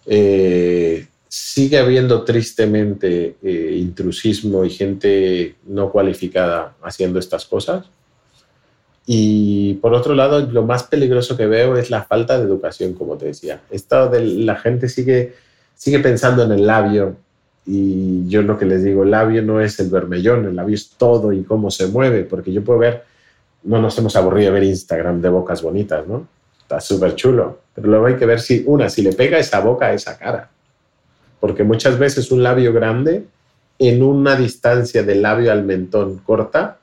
Eh, sigue habiendo tristemente eh, intrusismo y gente no cualificada haciendo estas cosas. Y por otro lado, lo más peligroso que veo es la falta de educación, como te decía. Esto de la gente sigue, sigue pensando en el labio y yo lo que les digo, el labio no es el vermellón, el labio es todo y cómo se mueve, porque yo puedo ver no nos hemos aburrido de ver Instagram de bocas bonitas, ¿no? Está súper chulo. Pero luego hay que ver si, una, si le pega esa boca a esa cara. Porque muchas veces un labio grande en una distancia del labio al mentón corta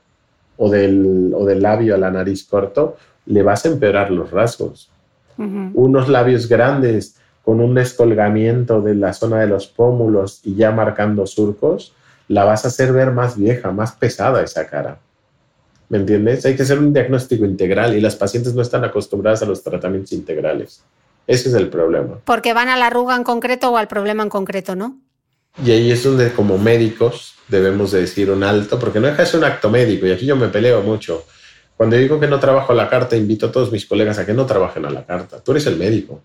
o del, o del labio a la nariz corto, le vas a empeorar los rasgos. Unos labios grandes con un descolgamiento de la zona de los pómulos y ya marcando surcos, la vas a hacer ver más vieja, más pesada esa cara. ¿Me entiendes? Hay que hacer un diagnóstico integral y las pacientes no están acostumbradas a los tratamientos integrales. Ese es el problema. Porque van a la arruga en concreto o al problema en concreto, ¿no? Y ahí es donde como médicos debemos de decir un alto, porque no deja de ser un acto médico y aquí yo me peleo mucho. Cuando digo que no trabajo a la carta, invito a todos mis colegas a que no trabajen a la carta. Tú eres el médico.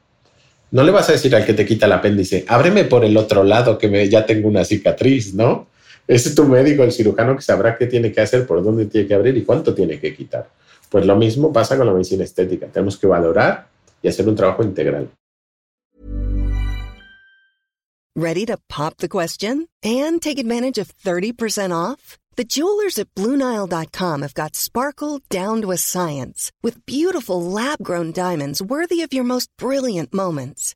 No le vas a decir al que te quita el apéndice, ábreme por el otro lado que me, ya tengo una cicatriz, ¿no? Es tu médico, el cirujano, que sabrá qué tiene que hacer, por dónde tiene que abrir y cuánto tiene que quitar. Pues lo mismo pasa con la medicina estética. Tenemos que valorar y hacer un trabajo integral. Ready to pop the question and take advantage of 30% off? The jewelers at BlueNile.com have got sparkle down to a science with beautiful lab-grown diamonds worthy of your most brilliant moments.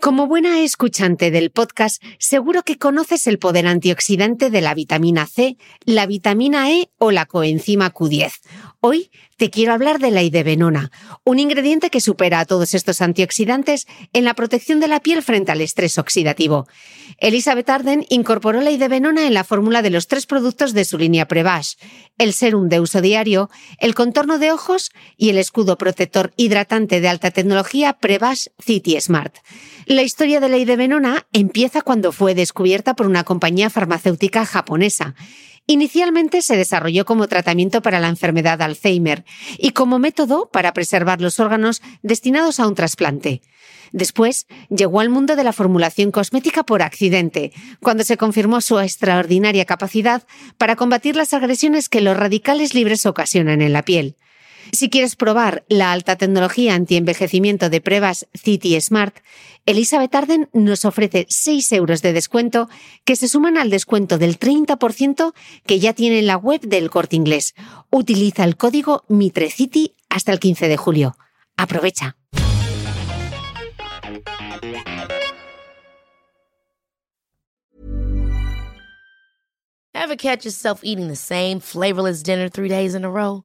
Como buena escuchante del podcast, seguro que conoces el poder antioxidante de la vitamina C, la vitamina E o la coenzima Q10. Hoy te quiero hablar de la idebenona, un ingrediente que supera a todos estos antioxidantes en la protección de la piel frente al estrés oxidativo. Elizabeth Arden incorporó la idebenona en la fórmula de los tres productos de su línea Prevash, el serum de uso diario, el contorno de ojos y el escudo protector hidratante de alta tecnología Prevash City Smart. La historia de la idebenona empieza cuando fue descubierta por una compañía farmacéutica japonesa. Inicialmente se desarrolló como tratamiento para la enfermedad Alzheimer y como método para preservar los órganos destinados a un trasplante. Después llegó al mundo de la formulación cosmética por accidente, cuando se confirmó su extraordinaria capacidad para combatir las agresiones que los radicales libres ocasionan en la piel. Si quieres probar la alta tecnología antienvejecimiento de pruebas City Smart, Elizabeth Arden nos ofrece 6 euros de descuento que se suman al descuento del 30% que ya tiene en la web del corte inglés. Utiliza el código MITRECITY hasta el 15 de julio. Aprovecha. Ever catch yourself eating the same flavorless dinner three days in a row?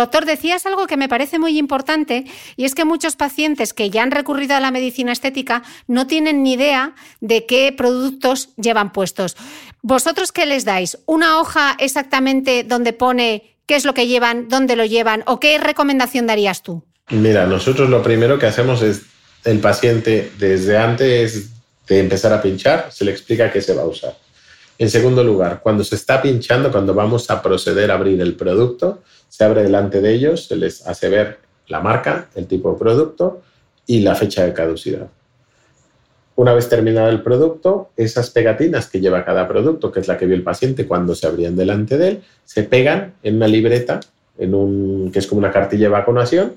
Doctor, decías algo que me parece muy importante y es que muchos pacientes que ya han recurrido a la medicina estética no tienen ni idea de qué productos llevan puestos. ¿Vosotros qué les dais? ¿Una hoja exactamente donde pone qué es lo que llevan, dónde lo llevan o qué recomendación darías tú? Mira, nosotros lo primero que hacemos es el paciente desde antes de empezar a pinchar se le explica qué se va a usar. En segundo lugar, cuando se está pinchando, cuando vamos a proceder a abrir el producto, se abre delante de ellos, se les hace ver la marca, el tipo de producto y la fecha de caducidad. Una vez terminado el producto, esas pegatinas que lleva cada producto, que es la que vio el paciente cuando se abrían delante de él, se pegan en una libreta, en un, que es como una cartilla de vacunación,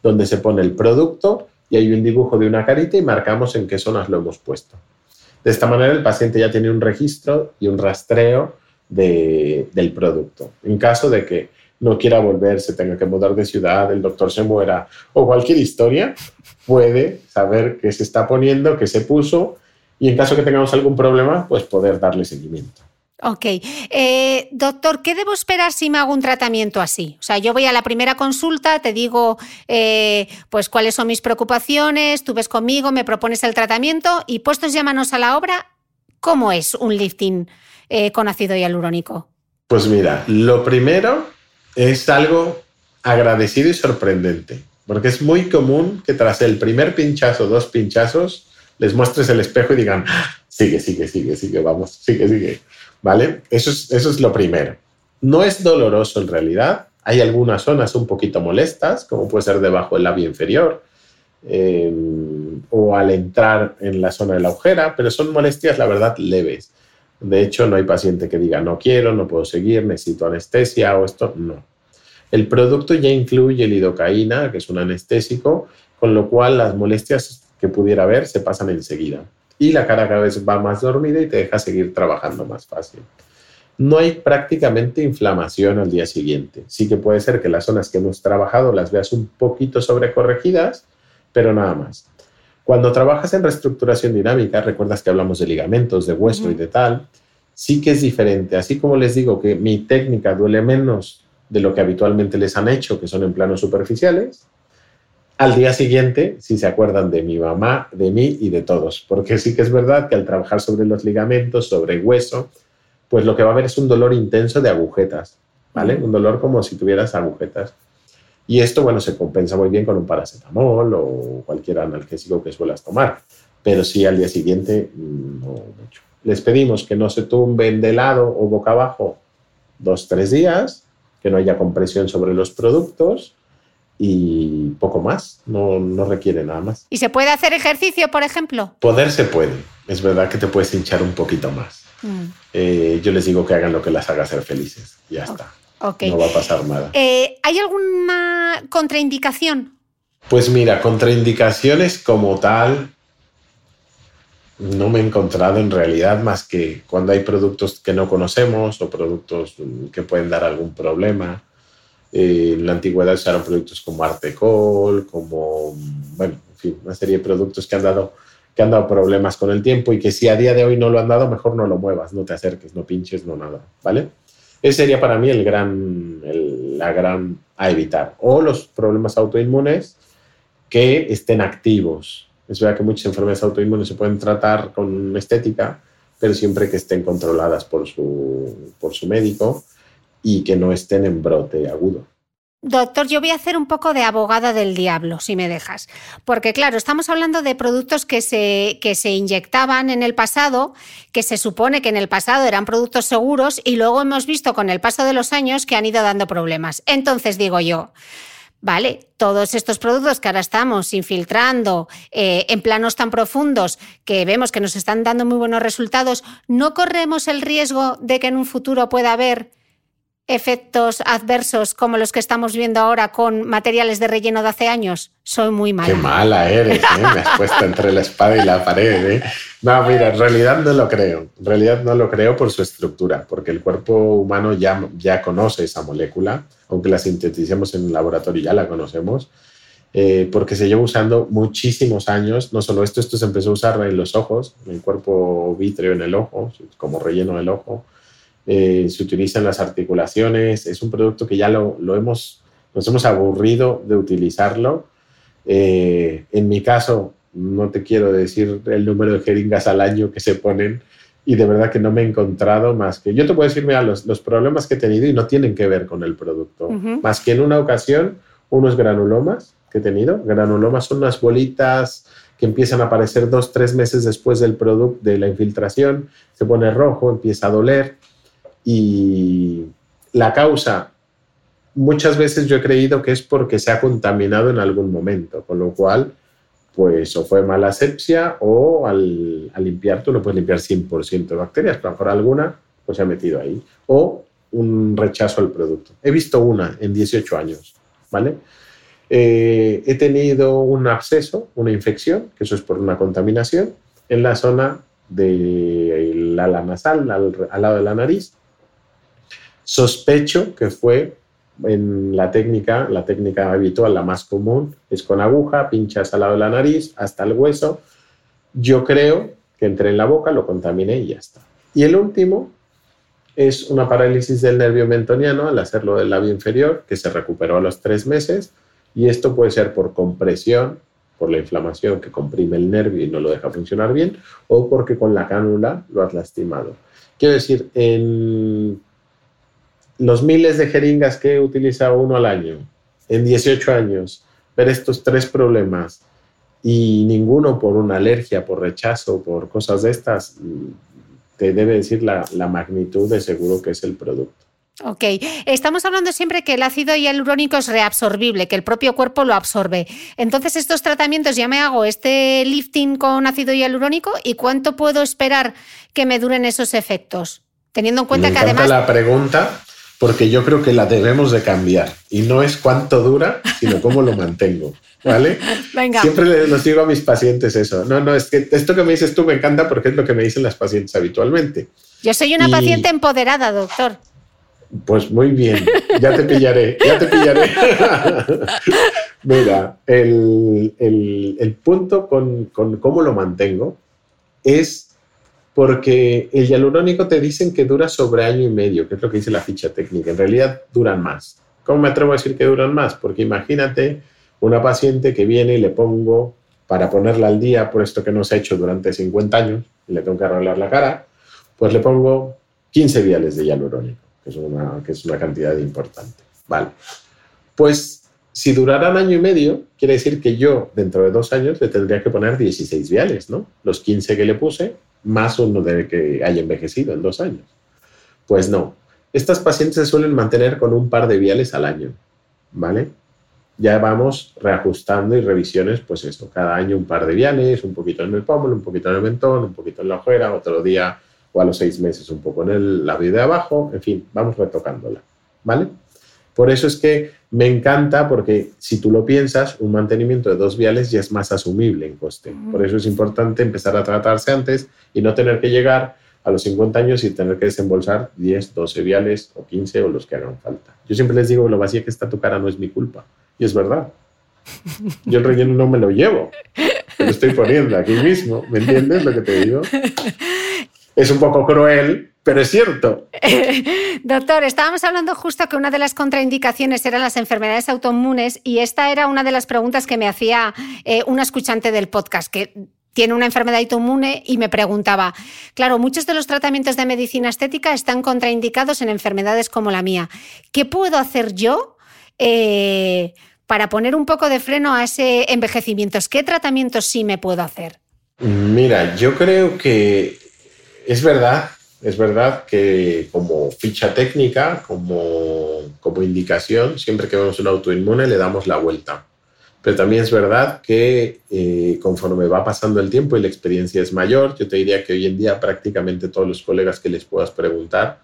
donde se pone el producto y hay un dibujo de una carita y marcamos en qué zonas lo hemos puesto. De esta manera el paciente ya tiene un registro y un rastreo de, del producto. En caso de que no quiera volver, se tenga que mudar de ciudad, el doctor se muera o cualquier historia, puede saber qué se está poniendo, qué se puso y en caso que tengamos algún problema, pues poder darle seguimiento. Ok. Eh, doctor, ¿qué debo esperar si me hago un tratamiento así? O sea, yo voy a la primera consulta, te digo, eh, pues cuáles son mis preocupaciones, tú ves conmigo, me propones el tratamiento y puestos ya manos a la obra, ¿cómo es un lifting eh, con ácido hialurónico? Pues mira, lo primero es algo agradecido y sorprendente, porque es muy común que tras el primer pinchazo, dos pinchazos, les muestres el espejo y digan, "Ah, sigue, sigue, sigue, sigue, vamos, sigue, sigue. ¿Vale? Eso es, eso es lo primero. No es doloroso en realidad. Hay algunas zonas un poquito molestas, como puede ser debajo del labio inferior eh, o al entrar en la zona de la ojera, pero son molestias, la verdad, leves. De hecho, no hay paciente que diga no quiero, no puedo seguir, necesito anestesia o esto. No. El producto ya incluye lidocaína, que es un anestésico, con lo cual las molestias que pudiera haber se pasan enseguida y la cara cada vez va más dormida y te deja seguir trabajando más fácil. No hay prácticamente inflamación al día siguiente. Sí que puede ser que las zonas que hemos trabajado las veas un poquito sobrecorregidas, pero nada más. Cuando trabajas en reestructuración dinámica, recuerdas que hablamos de ligamentos, de hueso y de tal, sí que es diferente. Así como les digo que mi técnica duele menos de lo que habitualmente les han hecho, que son en planos superficiales, al día siguiente sí se acuerdan de mi mamá, de mí y de todos, porque sí que es verdad que al trabajar sobre los ligamentos, sobre hueso, pues lo que va a haber es un dolor intenso de agujetas, ¿vale? Un dolor como si tuvieras agujetas. Y esto, bueno, se compensa muy bien con un paracetamol o cualquier analgésico que suelas tomar, pero sí al día siguiente no mucho. Les pedimos que no se tumben de lado o boca abajo dos, tres días, que no haya compresión sobre los productos y poco más, no, no requiere nada más. ¿Y se puede hacer ejercicio, por ejemplo? Poder se puede, es verdad que te puedes hinchar un poquito más. Mm. Eh, yo les digo que hagan lo que las haga ser felices, ya está. Ok. No va a pasar nada. Eh, ¿Hay alguna contraindicación? Pues mira, contraindicaciones como tal, no me he encontrado en realidad más que cuando hay productos que no conocemos o productos que pueden dar algún problema. Eh, en la antigüedad usaron productos como Artecol, como, bueno, en fin, una serie de productos que han dado que han dado problemas con el tiempo y que si a día de hoy no lo han dado, mejor no lo muevas, no te acerques, no pinches, no nada, ¿vale? Ese sería para mí el gran, el- la gran a evitar. O los problemas autoinmunes que estén activos. Es verdad que muchas enfermedades autoinmunes se pueden tratar con estética, pero siempre que estén controladas por su, por su médico y que no estén en brote agudo. Doctor, yo voy a hacer un poco de abogada del diablo, si me dejas. Porque, claro, estamos hablando de productos que se, que se inyectaban en el pasado, que se supone que en el pasado eran productos seguros, y luego hemos visto con el paso de los años que han ido dando problemas. Entonces digo yo, Vale, todos estos productos que ahora estamos infiltrando eh, en planos tan profundos que vemos que nos están dando muy buenos resultados, ¿no corremos el riesgo de que en un futuro pueda haber efectos adversos como los que estamos viendo ahora con materiales de relleno de hace años? Soy muy mala. Qué mala eres, ¿eh? Me has puesto entre la espada y la pared, ¿eh? No, mira, en realidad no lo creo. En realidad no lo creo por su estructura, porque el cuerpo humano ya, ya conoce esa molécula, aunque la sinteticemos en el laboratorio, ya la conocemos, eh, porque se lleva usando muchísimos años. No solo esto, esto se empezó a usar en los ojos, en el cuerpo vítreo en el ojo, como relleno del ojo. Eh, se utiliza en las articulaciones. Es un producto que ya lo, lo hemos, nos hemos aburrido de utilizarlo. Eh, en mi caso, no te quiero decir el número de jeringas al año que se ponen y de verdad que no me he encontrado más que... Yo te puedo decir, mira, los, los problemas que he tenido y no tienen que ver con el producto. Ujú. Más que en una ocasión, unos granulomas que he tenido. Granulomas son unas bolitas que empiezan a aparecer dos, tres meses después del producto, de la infiltración. Se pone rojo, empieza a doler y la causa muchas veces yo he creído que es porque se ha contaminado en algún momento, con lo cual pues o fue mala asepsia o al, al limpiar tú no puedes limpiar 100% de bacterias, pero a lo mejor alguna pues se ha metido ahí o un rechazo al producto. He visto una en 18 años, ¿vale? Eh, he tenido un absceso, una infección, que eso es por una contaminación, en la zona del ala nasal, al, al lado de la nariz. Sospecho que fue en la técnica, la técnica habitual, la más común, es con aguja, pinchas al lado de la nariz hasta el hueso. Yo creo que entré en la boca, lo contaminé y ya está. Y el último es una parálisis del nervio mentoniano al hacerlo del labio inferior, que se recuperó a los tres meses. Y esto puede ser por compresión, por la inflamación que comprime el nervio y no lo deja funcionar bien, o porque con la cánula lo has lastimado. Quiero decir, en los miles de jeringas que he utilizado uno al año, en 18 años, ver estos tres problemas y ninguno por una alergia, por rechazo, por cosas de estas, te debe decir la, la magnitud de seguro que es el producto. Ok, estamos hablando siempre que el ácido hialurónico es reabsorbible, que el propio cuerpo lo absorbe. Entonces, estos tratamientos ya me hago este lifting con ácido hialurónico y cuánto puedo esperar que me duren esos efectos, teniendo en cuenta Me que además la pregunta porque yo creo que la debemos de cambiar y no es cuánto dura, sino cómo lo mantengo, ¿vale? Venga. Siempre les digo a mis pacientes eso. No, no, es que esto que me dices tú me encanta porque es lo que me dicen las pacientes habitualmente. yo soy una y- paciente empoderada, doctor. Pues muy bien, ya te pillaré, ya te pillaré. Mira, el, el- el punto con, con cómo lo mantengo es porque el hialurónico te dicen que dura sobre año y medio, que es lo que dice la ficha técnica. En realidad duran más. ¿Cómo me atrevo a decir que duran más? Porque imagínate una paciente que viene y le pongo para ponerla al día por esto que no se ha hecho durante 50 años y le tengo que arreglar la cara, pues le pongo 15 viales de hialurónico, que es una, que es una cantidad importante. Vale. Pues si durarán año y medio, quiere decir que yo dentro de dos años le tendría que poner 16 viales, ¿no? Los 15 que le puse, más uno de que haya envejecido en dos años. Pues no. Estas pacientes se suelen mantener con un par de viales al año, ¿vale? Ya vamos reajustando y revisiones, pues esto, cada año un par de viales, un poquito en el pómulo, un poquito en el mentón, un poquito en la ojera, otro día o a los seis meses un poco en el labio de abajo, en fin, vamos retocándola, ¿vale? Por eso es que me encanta porque si tú lo piensas, un mantenimiento de dos viales ya es más asumible en coste. Por eso es importante empezar a tratarse antes y no tener que llegar a los 50 años y tener que desembolsar 10, 12 viales o 15 o los que hagan falta. Yo siempre les digo, lo vacía que está tu cara no es mi culpa. Y es verdad. Yo el relleno no me lo llevo. Lo estoy poniendo aquí mismo. ¿Me entiendes lo que te digo? Es un poco cruel, pero es cierto. Doctor, estábamos hablando justo que una de las contraindicaciones eran las enfermedades autoinmunes y esta era una de las preguntas que me hacía eh, una escuchante del podcast, que tiene una enfermedad autoinmune y me preguntaba, claro, muchos de los tratamientos de medicina estética están contraindicados en enfermedades como la mía. ¿Qué puedo hacer yo eh, para poner un poco de freno a ese envejecimiento? ¿Qué tratamientos sí me puedo hacer? Mira, yo creo que es verdad, es verdad que como ficha técnica, como, como indicación, siempre que vemos un autoinmune le damos la vuelta. Pero también es verdad que eh, conforme va pasando el tiempo y la experiencia es mayor, yo te diría que hoy en día prácticamente todos los colegas que les puedas preguntar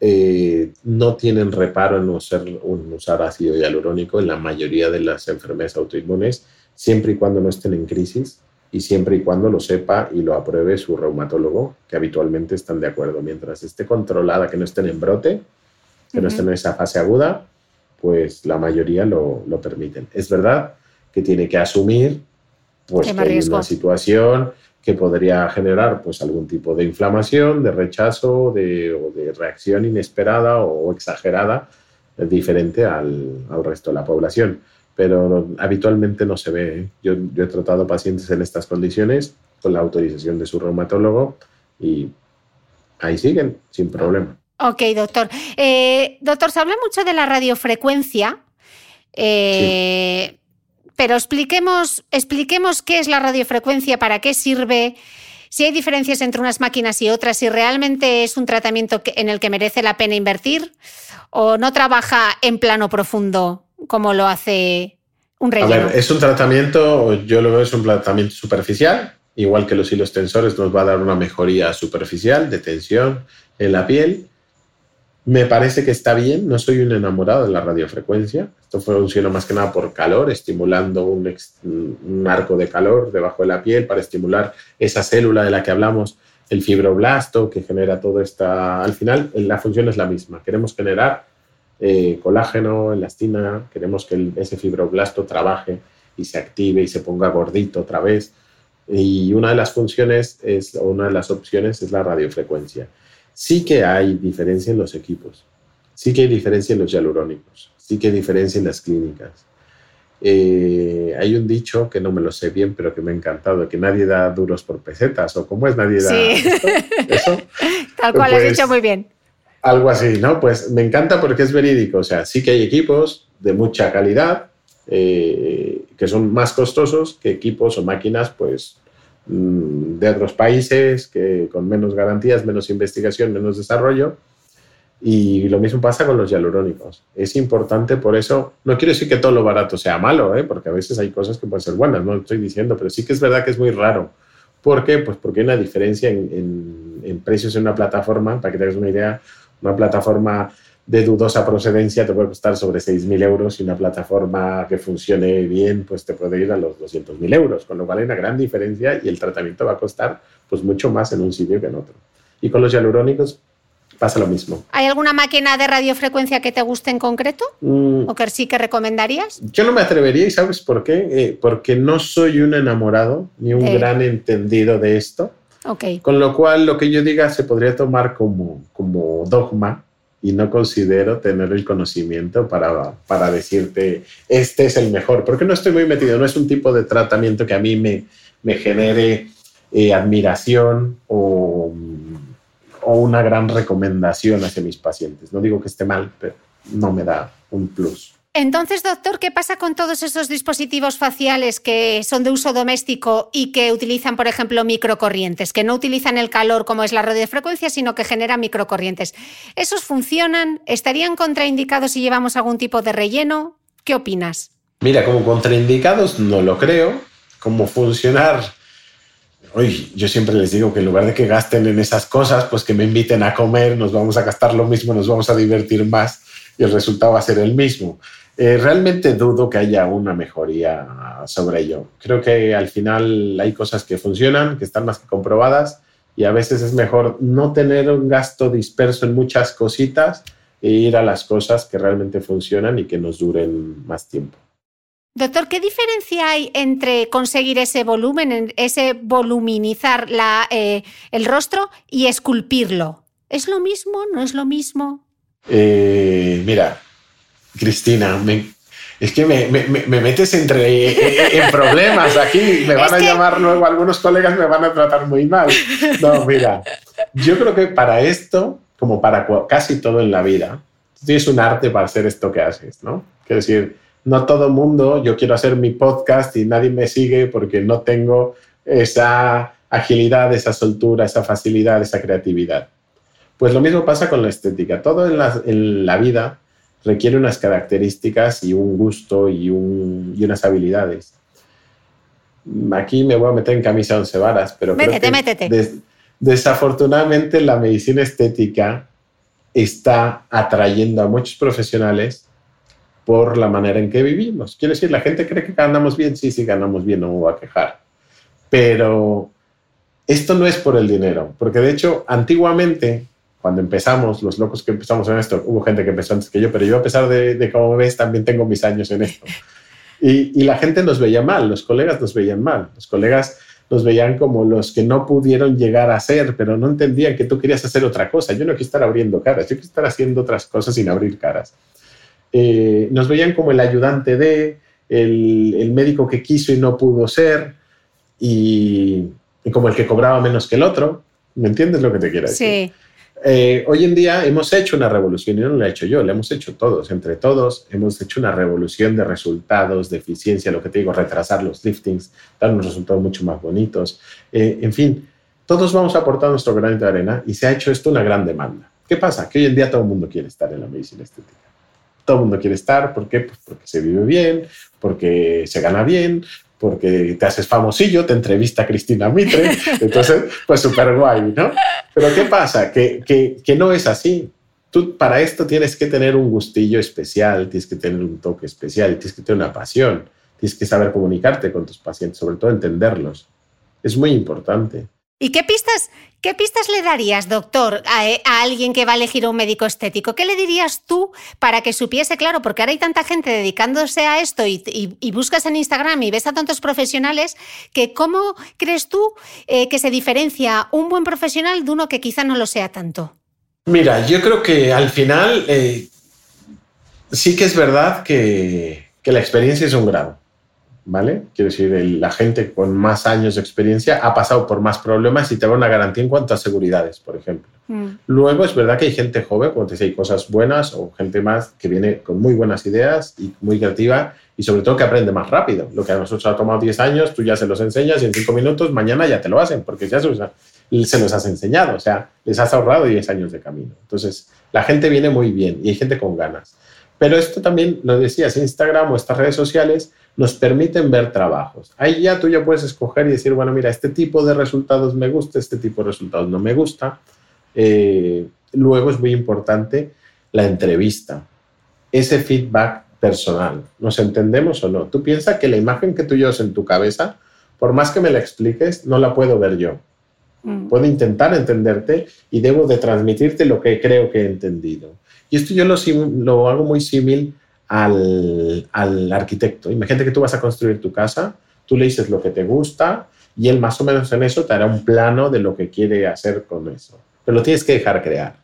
eh, no tienen reparo en usar, en usar ácido hialurónico en la mayoría de las enfermedades autoinmunes, siempre y cuando no estén en crisis y siempre y cuando lo sepa y lo apruebe su reumatólogo, que habitualmente están de acuerdo. Mientras esté controlada, que no estén en brote, que no estén en esa fase aguda, pues la mayoría lo, lo permiten. Es verdad que tiene que asumir pues, que hay una situación que podría generar pues, algún tipo de inflamación, de rechazo de, o de reacción inesperada o exagerada diferente al, al, resto de la población. Pero habitualmente no se ve. ¿eh? Yo, yo he tratado pacientes en estas condiciones con la autorización de su reumatólogo y ahí siguen sin problema. Ok, doctor. Eh, doctor, se habla mucho de la radiofrecuencia. Eh, sí pero expliquemos, expliquemos qué es la radiofrecuencia, para qué sirve, si hay diferencias entre unas máquinas y otras, si realmente es un tratamiento en el que merece la pena invertir o no trabaja en plano profundo como lo hace un relleno. Es un tratamiento, yo lo veo es un tratamiento superficial, igual que los hilos tensores nos va a dar una mejoría superficial de tensión en la piel me parece que está bien, no soy un enamorado de la radiofrecuencia. Esto funciona más que nada por calor, estimulando un, un, arco de calor debajo de la piel para estimular esa célula de la que hablamos, el fibroblasto, que genera todo esta... Al final, la función es la misma. Queremos generar eh, colágeno, elastina, queremos que ese fibroblasto trabaje y se active y se ponga gordito otra vez. Y una de las funciones, es, una de las opciones es la radiofrecuencia sí que hay diferencia en los equipos, sí que hay diferencia en los hialurónicos, sí que hay diferencia en las clínicas. Eh, hay un dicho que no me lo sé bien, pero que me ha encantado, que nadie da duros por pesetas, o cómo es nadie da sí. eso. Tal cual, pues, has dicho muy bien. Algo así, ¿no? Pues me encanta porque es verídico, o sea, sí que hay equipos de mucha calidad, eh, que son más costosos que equipos o máquinas, pues Mm, de otros países que con menos garantías, menos investigación, menos desarrollo. Y lo mismo pasa con los hialurónicos. Es importante, por eso, no quiero decir que todo lo barato sea malo, ¿eh? porque a veces hay cosas que pueden ser buenas, no estoy diciendo, pero sí que es verdad que es muy raro. ¿Por qué? Pues porque hay una diferencia en, precios en una plataforma, para que tengas una idea, una plataforma de dudosa procedencia te puede costar sobre 6.000 euros y una plataforma que funcione bien pues te puede ir a los 200.000 euros, con lo cual hay una gran diferencia y el tratamiento va a costar pues mucho más en un sitio que en otro. Y con los hialurónicos pasa lo mismo. ¿Hay alguna máquina de radiofrecuencia que te guste en concreto? Mm. ¿O que sí que recomendarías? Yo no me atrevería, ¿y sabes por qué? Eh, porque no soy un enamorado ni un eh. gran entendido de esto. Okay. Con lo cual, lo que yo diga se podría tomar como, como dogma y no considero tener el conocimiento para, para decirte, este es el mejor, porque no estoy muy metido, no es un tipo de tratamiento que a mí me, me genere eh, admiración o, o una gran recomendación hacia mis pacientes. No digo que esté mal, pero no me da un plus. Entonces, doctor, ¿qué pasa con todos esos dispositivos faciales que son de uso doméstico y que utilizan, por ejemplo, microcorrientes, que no utilizan el calor como es la radiofrecuencia, sino que generan microcorrientes? ¿Esos funcionan? ¿Estarían contraindicados si llevamos algún tipo de relleno? ¿Qué opinas? Mira, como contraindicados no lo creo. Como funcionar, Oye, yo siempre les digo que en lugar de que gasten en esas cosas, pues que me inviten a comer, nos vamos a gastar lo mismo, nos vamos a divertir más y el resultado va a ser el mismo. Eh, realmente dudo que haya una mejoría sobre ello. Creo que al final hay cosas que funcionan, que están más que comprobadas y a veces es mejor no tener un gasto disperso en muchas cositas e ir a las cosas que realmente funcionan y que nos duren más tiempo. Doctor, ¿qué diferencia hay entre conseguir ese volumen, ese voluminizar eh, el rostro y esculpirlo? ¿Es lo mismo? ¿No es lo mismo? Eh, mira, Cristina, es que me, metes entre en problemas aquí. Me van a llamar luego, algunos colegas me van a tratar muy mal. No, mira, yo creo que para esto, como para casi todo en la vida, tienes un arte para hacer esto que haces, ¿no? Quiero decir, no todo el mundo, yo quiero hacer mi podcast y nadie me sigue porque no tengo esa agilidad, esa soltura, esa facilidad, esa creatividad. Pues lo mismo pasa con la estética. Todo en la, en la vida requiere unas características y un gusto y, unas habilidades. Aquí me voy a meter en camisa once varas, pero métete, métete. desafortunadamente la medicina estética está atrayendo a muchos profesionales por la manera en que vivimos. Quiero decir, la gente cree que ganamos bien, sí, sí, ganamos bien, no me voy a quejar. Pero esto no es por el dinero, porque de hecho, antiguamente cuando empezamos, los locos que empezamos en esto, hubo gente que empezó antes que yo, pero yo a pesar de, de cómo ves, también tengo mis años en esto. Y, y, la gente nos veía mal, los colegas nos veían mal, los colegas nos veían como los que no pudieron llegar a ser, pero no entendían que tú querías hacer otra cosa. Yo no quiero estar abriendo caras, yo quiero estar haciendo otras cosas sin abrir caras. Eh, nos veían como el ayudante de, el, el, médico que quiso y no pudo ser, y, y, como el que cobraba menos que el otro. ¿Me entiendes lo que te quiero decir? Sí. Eh, hoy en día hemos hecho una revolución y no la he hecho yo, la hemos hecho todos, entre todos hemos hecho una revolución de resultados, de eficiencia, lo que te digo, retrasar los liftings, dar unos resultados mucho más bonitos. Eh, en fin, todos vamos a aportar nuestro granito de arena y se ha hecho esto una gran demanda. ¿Qué pasa? Que hoy en día todo el mundo quiere estar en la medicina estética. Todo el mundo quiere estar, ¿por qué? Pues porque se vive bien, porque se gana bien, porque te haces famosillo, te entrevista Cristina Mitre, entonces, pues súper guay, ¿no? Pero ¿qué pasa? Que, que, que, no es así. Tú para esto tienes que tener un gustillo especial, tienes que tener un toque especial, tienes que tener una pasión, tienes que saber comunicarte con tus pacientes, sobre todo entenderlos. Es muy importante. ¿Y qué pistas, qué pistas le darías, doctor, a, alguien que va a elegir un médico estético? ¿Qué le dirías tú para que supiese, claro, porque ahora hay tanta gente dedicándose a esto y, buscas en Instagram y ves a tantos profesionales que cómo crees tú eh, que se diferencia un buen profesional de uno que quizá no lo sea tanto? Mira, yo creo que al final eh, sí que es verdad que, que la experiencia es un grado. ¿Vale? Quiero decir, la gente con más años de experiencia ha pasado por más problemas y te da una garantía en cuanto a seguridades, por ejemplo. Mm. Luego es verdad que hay gente joven, como te decía, hay cosas buenas o gente más que viene con muy buenas ideas y muy creativa y sobre todo que aprende más rápido. Lo que a nosotros ha tomado 10 años, tú ya se los enseñas y en 5 minutos mañana ya te lo hacen porque ya se los, se los has enseñado, o sea, les has ahorrado 10 años de camino. Entonces, la gente viene muy bien y hay gente con ganas. Pero esto también, lo decías, Instagram o estas redes sociales nos permiten ver trabajos. Ahí ya tú ya puedes escoger y decir, bueno, mira, este tipo de resultados me gusta, este tipo de resultados no me gusta. Eh, luego es muy importante la entrevista, ese feedback personal. ¿Nos entendemos o no? Tú piensas que la imagen que tú llevas en tu cabeza, por más que me la expliques, no la puedo ver yo. Mm. Puedo intentar entenderte y debo de transmitirte lo que creo que he entendido. Y esto yo lo, lo hago muy similar al, al, arquitecto. Imagínate que tú vas a construir tu casa, tú le dices lo que te gusta y él más o menos en eso te hará un plano de lo que quiere hacer con eso. Pero lo tienes que dejar crear.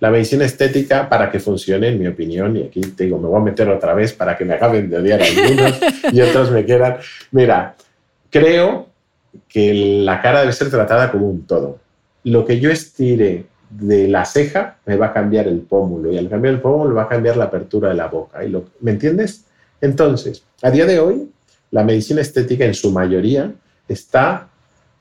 La medicina estética, para que funcione, en mi opinión, y aquí te digo, me voy a meter otra vez para que me acaben de odiar algunos y otros me quieran. Mira, creo que la cara debe ser tratada como un todo. Lo que yo estire de la ceja me va a cambiar el pómulo y al cambiar el pómulo va a cambiar la apertura de la boca. Y lo, ¿Me entiendes? Entonces, a día de hoy, la medicina estética en su mayoría está...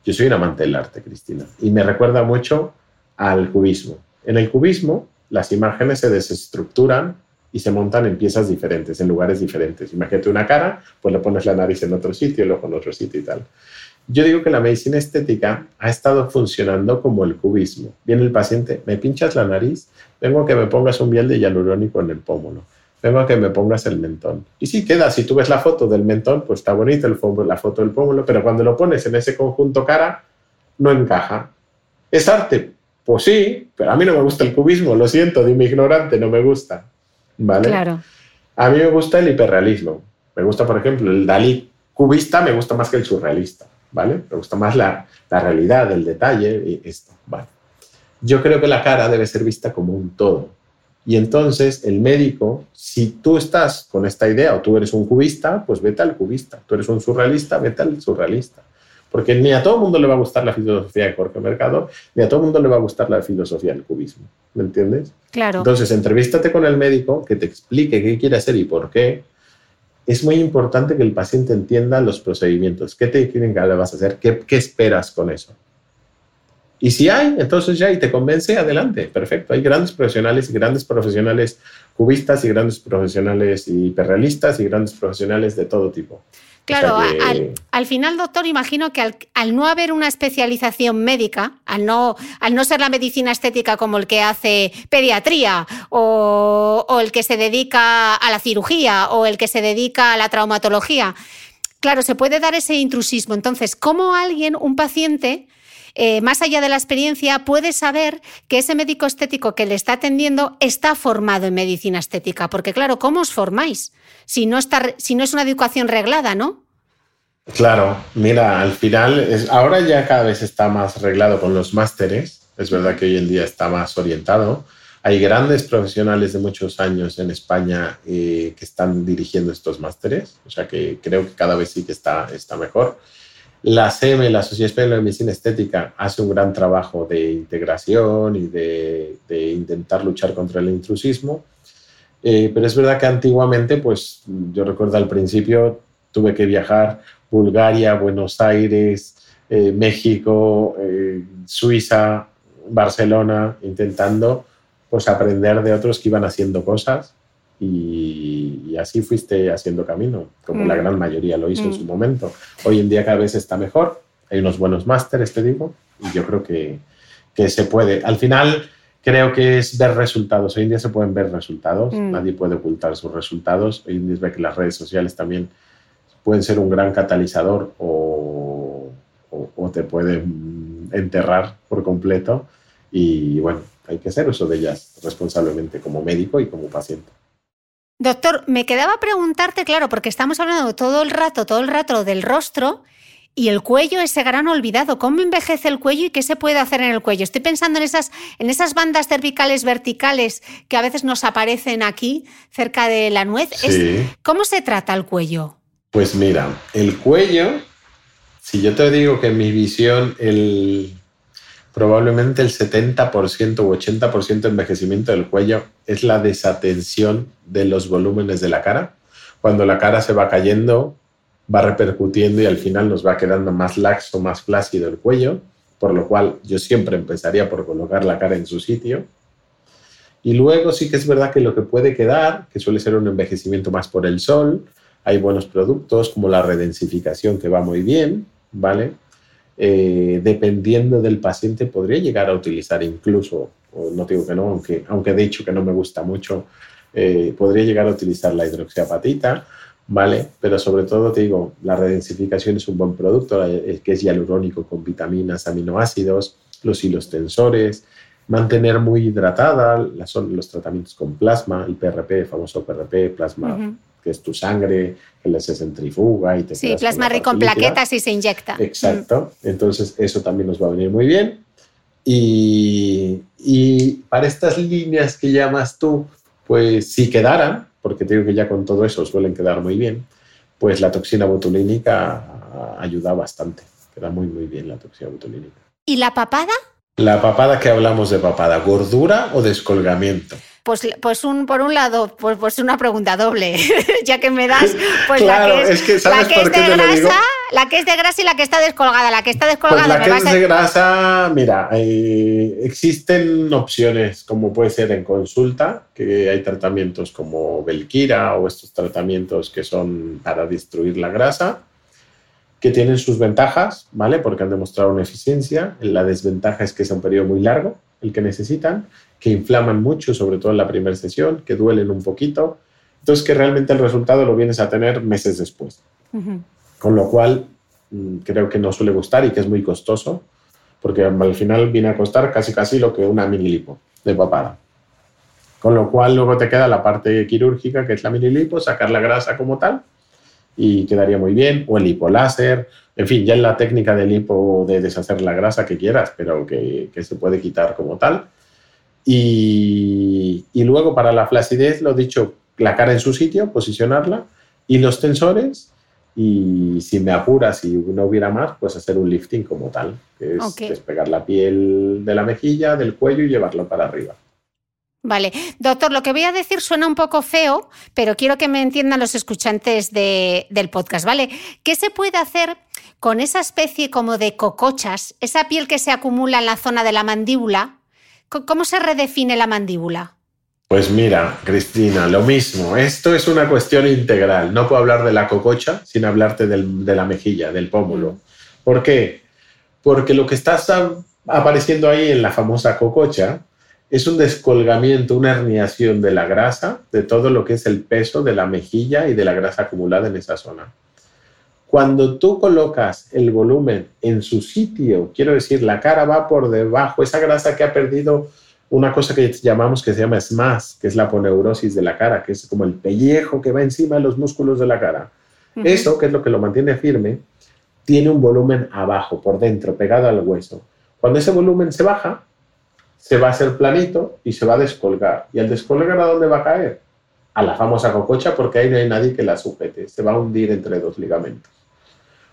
Yo soy un amante del arte, Cristina, y me recuerda mucho al cubismo. En el cubismo, las imágenes se desestructuran y se montan en piezas diferentes, en lugares diferentes. Imagínate una cara, pues le pones la nariz en otro sitio, el ojo en otro sitio y tal. Yo digo que la medicina estética ha estado funcionando como el cubismo. Viene el paciente, me pinchas la nariz, vengo a que me pongas un miel de hialurónico en el pómulo, vengo a que me pongas el mentón. Y sí queda, si tú ves la foto del mentón, pues está bonita el la foto del pómulo, pero cuando lo pones en ese conjunto cara, no encaja. ¿Es arte? Pues sí, pero a mí no me gusta el cubismo, lo siento, dime ignorante, no me gusta. ¿Vale? Claro. A mí me gusta el hiperrealismo. Me gusta, por ejemplo, el Dalí cubista me gusta más que el surrealista. ¿Vale? Me gusta más la, la realidad, el detalle y esto, ¿vale? Yo creo que la cara debe ser vista como un todo. Y entonces el médico, si tú estás con esta idea o tú eres un cubista, pues vete al cubista. Tú eres un surrealista, vete al surrealista. Porque ni a todo el mundo le va a gustar la filosofía de Jorge Mercado, ni a todo el mundo le va a gustar la filosofía del cubismo. ¿Me entiendes? Claro. Entonces, entrevístate con el médico que te explique qué quiere hacer y por qué es muy importante que el paciente entienda los procedimientos. ¿Qué te quieren que le vas a hacer? ¿Qué, ¿Qué, esperas con eso? Y si hay, entonces ya y te convence, adelante, perfecto. Hay grandes profesionales y grandes profesionales cubistas y grandes profesionales hiperrealistas y grandes profesionales de todo tipo. Claro, al, final, doctor, imagino que al, no haber una especialización médica, al no, al no ser la medicina estética como el que hace pediatría o, o el que se dedica a la cirugía o el que se dedica a la traumatología, claro, se puede dar ese intrusismo. Entonces, ¿cómo alguien, un paciente, eh, más allá de la experiencia, puede saber que ese médico estético que le está atendiendo está formado en medicina estética. Porque claro, ¿cómo os formáis? Si no, es una educación reglada, ¿no? Claro, mira, al final, ahora ya cada vez está más reglado con los másteres. Es verdad que hoy en día está más orientado. Hay grandes profesionales de muchos años en España eh, que están dirigiendo estos másteres, o sea que creo que cada vez sí que está, está mejor. La SEME, la Sociedad Española de Medicina Estética, hace un gran trabajo de integración y de, intentar luchar contra el intrusismo. Eh, pero es verdad que antiguamente, pues yo recuerdo al principio, tuve que viajar Bulgaria, Buenos Aires, eh, México, eh, Suiza, Barcelona, intentando pues aprender de otros que iban haciendo cosas y, así fuiste haciendo camino, como la mm. gran mayoría lo hizo en su mm. momento. Hoy en día cada vez está mejor, hay unos buenos másteres, te digo, y yo creo que, que, se puede. Al final creo que es ver resultados. Hoy en día se pueden ver resultados, mm. nadie puede ocultar sus resultados. Hoy en día es ver que las redes sociales también pueden ser un gran catalizador o, o, o te pueden enterrar por completo. Y bueno, hay que hacer uso de ellas responsablemente como médico y como paciente. Doctor, me quedaba preguntarte, claro, porque estamos hablando todo el rato, todo el rato del rostro y el cuello, ese gran olvidado. ¿Cómo envejece el cuello y qué se puede hacer en el cuello? Estoy pensando en esas, en esas bandas cervicales verticales que a veces nos aparecen aquí, cerca de la nuez. ¿Cómo se trata el cuello? Pues mira, el cuello, si yo te digo que en mi visión el probablemente el 70% u 80% de envejecimiento del cuello es la desatención de los volúmenes de la cara. Cuando la cara se va cayendo, va repercutiendo y al final nos va quedando más laxo, más flácido el cuello, por lo cual yo siempre empezaría por colocar la cara en su sitio. Y luego sí que es verdad que lo que puede quedar, que suele ser un envejecimiento más por el sol, hay buenos productos como la redensificación que va muy bien, ¿vale? Eh, dependiendo del paciente, podría llegar a utilizar incluso, no digo que no, aunque, aunque de hecho que no me gusta mucho, eh, podría llegar a utilizar la hidroxiapatita, ¿vale? Pero sobre todo te digo, la redensificación es un buen producto, que es hialurónico con vitaminas, aminoácidos, los hilos tensores, mantener muy hidratada, son los tratamientos con plasma, el PRP, el famoso PRP, plasma que es tu sangre, que se centrifuga y te Sí, plasma rico en plaquetas y se inyecta. Exacto. Entonces, eso también nos va a venir muy bien. Y, y, para estas líneas que llamas tú, pues si quedaran, porque te digo que ya con todo eso suelen quedar muy bien, pues la toxina botulínica ayuda bastante. Queda muy, muy bien la toxina botulínica. ¿Y la papada? La papada que hablamos de papada, ¿gordura o descolgamiento? Pues, pues un, por un lado, pues, pues una pregunta doble, ya que me das, pues Claro, la que es, es que ¿sabes la que por es de grasa, la que es de grasa y la que está descolgada. La que está Pues descolgada la que es a- de grasa, mira, eh, existen opciones como puede ser en consulta, que hay tratamientos como Belkira o estos tratamientos que son para destruir la grasa, que tienen sus ventajas, ¿vale? Porque han demostrado una eficiencia. La desventaja es que es un periodo muy largo el que necesitan, que inflaman mucho, sobre todo en la primera sesión, que duelen un poquito. Entonces, que realmente el resultado lo vienes a tener meses después. Con lo cual, mm, creo que no suele gustar y que es muy costoso, porque al final viene a costar casi casi lo que una mini lipo de papada. Con lo cual, luego te queda la parte quirúrgica, que es la mini lipo, sacar la grasa como tal, y quedaría muy bien, o el lipoláser, en fin, ya en la técnica del lipo de deshacer la grasa que quieras, pero que, que se puede quitar como tal. Y, y luego para la flacidez, lo dicho, la cara en su sitio, posicionarla, y los tensores, y si me apuras, si no hubiera más, pues hacer un lifting como tal, que es despegar la piel de la mejilla, del cuello y llevarlo para arriba. Vale, doctor, lo que voy a decir suena un poco feo, pero quiero que me entiendan los escuchantes de- del podcast, ¿vale? ¿Qué se puede hacer con esa especie como de cocochas, esa piel que se acumula en la zona de la mandíbula? ¿Cómo se redefine la mandíbula? Pues mira, Cristina, lo mismo. Esto es una cuestión integral. No puedo hablar de la cococha sin hablarte del- de la mejilla, del pómulo. ¿Por qué? Porque lo que está apareciendo ahí en la famosa cococha es un descolgamiento, una herniación de la grasa, de todo lo que es el peso de la mejilla y de la grasa acumulada en esa zona. Cuando tú colocas el volumen en su sitio, quiero decir, la cara va por debajo, esa grasa que ha perdido una cosa que llamamos que se llama SMAS, que es la poneurosis de la cara, que es como el pellejo que va encima de los músculos de la cara. Eso, que es lo que lo mantiene firme, tiene un volumen abajo, por dentro, pegado al hueso. Cuando ese volumen se baja, se va a hacer planito y se va a descolgar. ¿Y al descolgar a dónde va a caer? A la famosa cococha, porque ahí no hay nadie que la sujete. Se va a hundir entre dos ligamentos.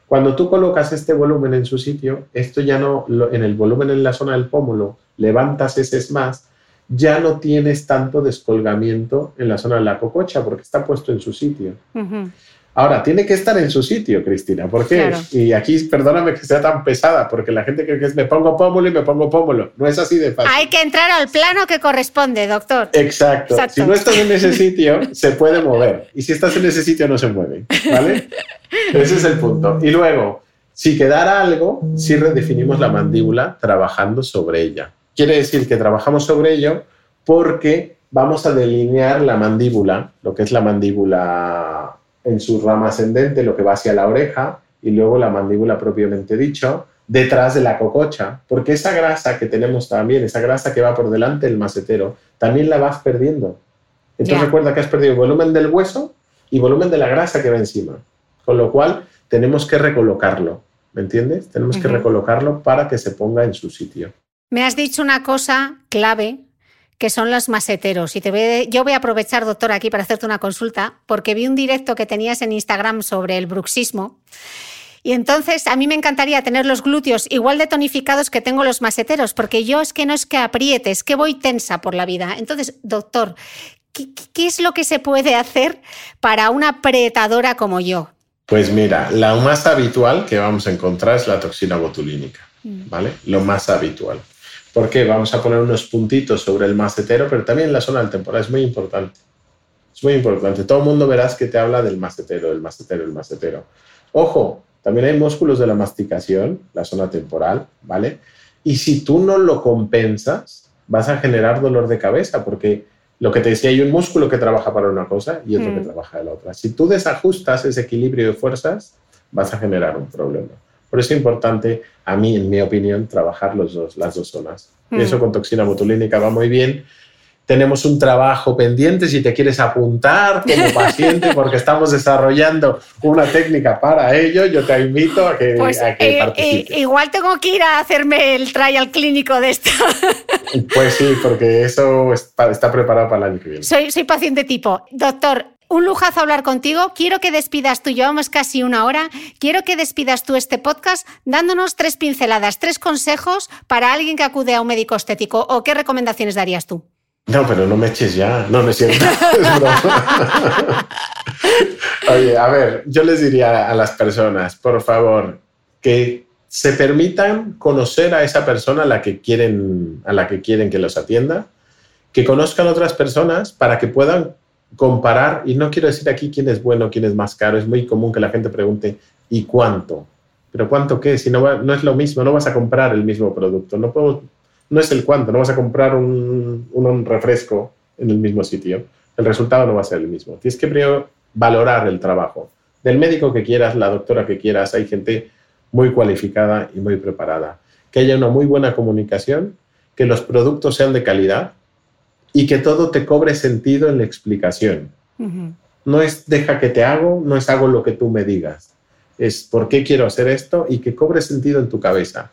Cuando tú colocas este volumen en su sitio, esto ya no, en el volumen en la zona del pómulo, levantas ese más, ya no tienes tanto descolgamiento en la zona de la cococha porque está puesto en su sitio. Ujú. Ahora, tiene que estar en su sitio, Cristina. ¿Por qué? Claro. Y aquí, perdóname que sea tan pesada, porque la gente cree que es me pongo pómulo y me pongo pómulo. No es así de fácil. Hay que entrar al plano que corresponde, doctor. Exacto. Exacto. Si no estás en ese sitio, se puede mover. Y si estás en ese sitio, no se mueve. ¿Vale? Ese es el punto. Y luego, si quedara algo, sí redefinimos la mandíbula trabajando sobre ella. Quiere decir que trabajamos sobre ello porque vamos a delinear la mandíbula, lo que es la mandíbula en su rama ascendente, lo que va hacia la oreja, y luego la mandíbula propiamente dicho, detrás de la cococha, porque esa grasa que tenemos también, esa grasa que va por delante del macetero, también la vas perdiendo. Entonces recuerda que has perdido volumen del hueso y volumen de la grasa que va encima. Con lo cual tenemos que recolocarlo, ¿me entiendes? Tenemos que recolocarlo para que se ponga en su sitio. Me has dicho una cosa clave que son los maseteros. Y te voy a- yo voy a aprovechar, doctor, aquí para hacerte una consulta, porque vi un directo que tenías en Instagram sobre el bruxismo. Y entonces a mí me encantaría tener los glúteos igual de tonificados que tengo los maseteros, porque yo es que no es que apriete, es que voy tensa por la vida. Entonces, doctor, ¿qué, qué- qué es lo que se puede hacer para una apretadora como yo? Pues mira, la más habitual que vamos a encontrar es la toxina botulínica, ¿vale? Lo más habitual. ¿Por qué? Vamos a poner unos puntitos sobre el macetero, pero también la zona del temporal es muy importante. Es muy importante. Todo el mundo verás que te habla del macetero, del macetero, el macetero. Ojo, también hay músculos de la masticación, la zona temporal, ¿vale? Y si tú no lo compensas, vas a generar dolor de cabeza, porque lo que te decía, hay un músculo que trabaja para una cosa y otro Mm. que trabaja de la otra. Si tú desajustas ese equilibrio de fuerzas, vas a generar un problema. Por eso es importante, a mí, en mi opinión, trabajar los dos, las dos zonas. Mm. Y eso con toxina botulínica va muy bien. Tenemos un trabajo pendiente si te quieres apuntar como paciente porque estamos desarrollando una técnica para ello. Yo te invito a que, Pues a que eh, participes. eh, igual tengo que ir a hacerme el trial clínico de esto. Pues sí, porque eso está, está preparado para el año que viene. Soy, soy paciente tipo. Doctor, un lujazo hablar contigo. Quiero que despidas tú, llevamos casi una hora. Quiero que despidas tú este podcast dándonos tres pinceladas, tres consejos para alguien que acude a un médico estético o qué recomendaciones darías tú. No, pero no me eches ya. No, es cierto. Oye, a ver, yo les diría a las personas, por favor, que se permitan conocer a esa persona a la que quieren, a la que, quieren que los atienda, que conozcan otras personas para que puedan comparar, y no quiero decir aquí quién es bueno, quién es más caro, es muy común que la gente pregunte, ¿y cuánto? Pero ¿cuánto qué? Si no, no es lo mismo, no vas a comprar el mismo producto, no, puedo, no es el cuánto, no vas a comprar un, un refresco en el mismo sitio, el resultado no va a ser el mismo. Tienes que valorar el trabajo del médico que quieras, la doctora que quieras, hay gente muy cualificada y muy preparada, que haya una muy buena comunicación, que los productos sean de calidad y que todo te cobre sentido en la explicación. No es deja que te hago, no es hago lo que tú me digas. Es por qué quiero hacer esto y que cobre sentido en tu cabeza.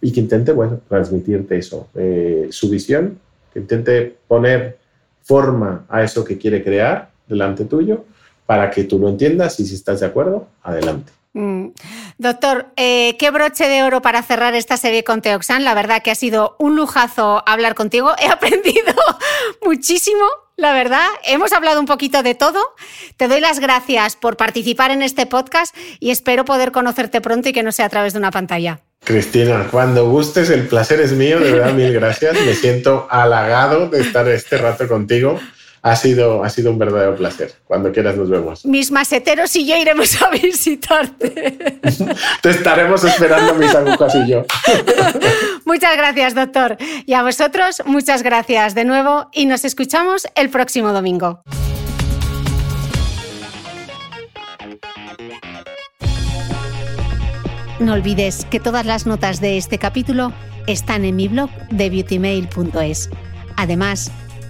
Y que intente, bueno, transmitirte eso, eh, su visión, que intente poner forma a eso que quiere crear delante tuyo para que tú lo entiendas y si estás de acuerdo, adelante. Mm. Doctor, eh, qué broche de oro para cerrar esta serie con Teoxan. La verdad que ha sido un lujazo hablar contigo. He aprendido muchísimo, la verdad. Hemos hablado un poquito de todo. Te doy las gracias por participar en este podcast y espero poder conocerte pronto y que no sea a través de una pantalla. Cristina, cuando gustes, el placer es mío, de verdad, mil gracias. Me siento halagado de estar este rato contigo. Ha sido, ha sido un verdadero placer. Cuando quieras nos vemos. Mis maseteros y yo iremos a visitarte. Te estaremos esperando mis agujas y yo. muchas gracias, doctor. Y a vosotros, muchas gracias de nuevo y nos escuchamos el próximo domingo. No olvides que todas las notas de este capítulo están en mi blog de beautymail.es. Además,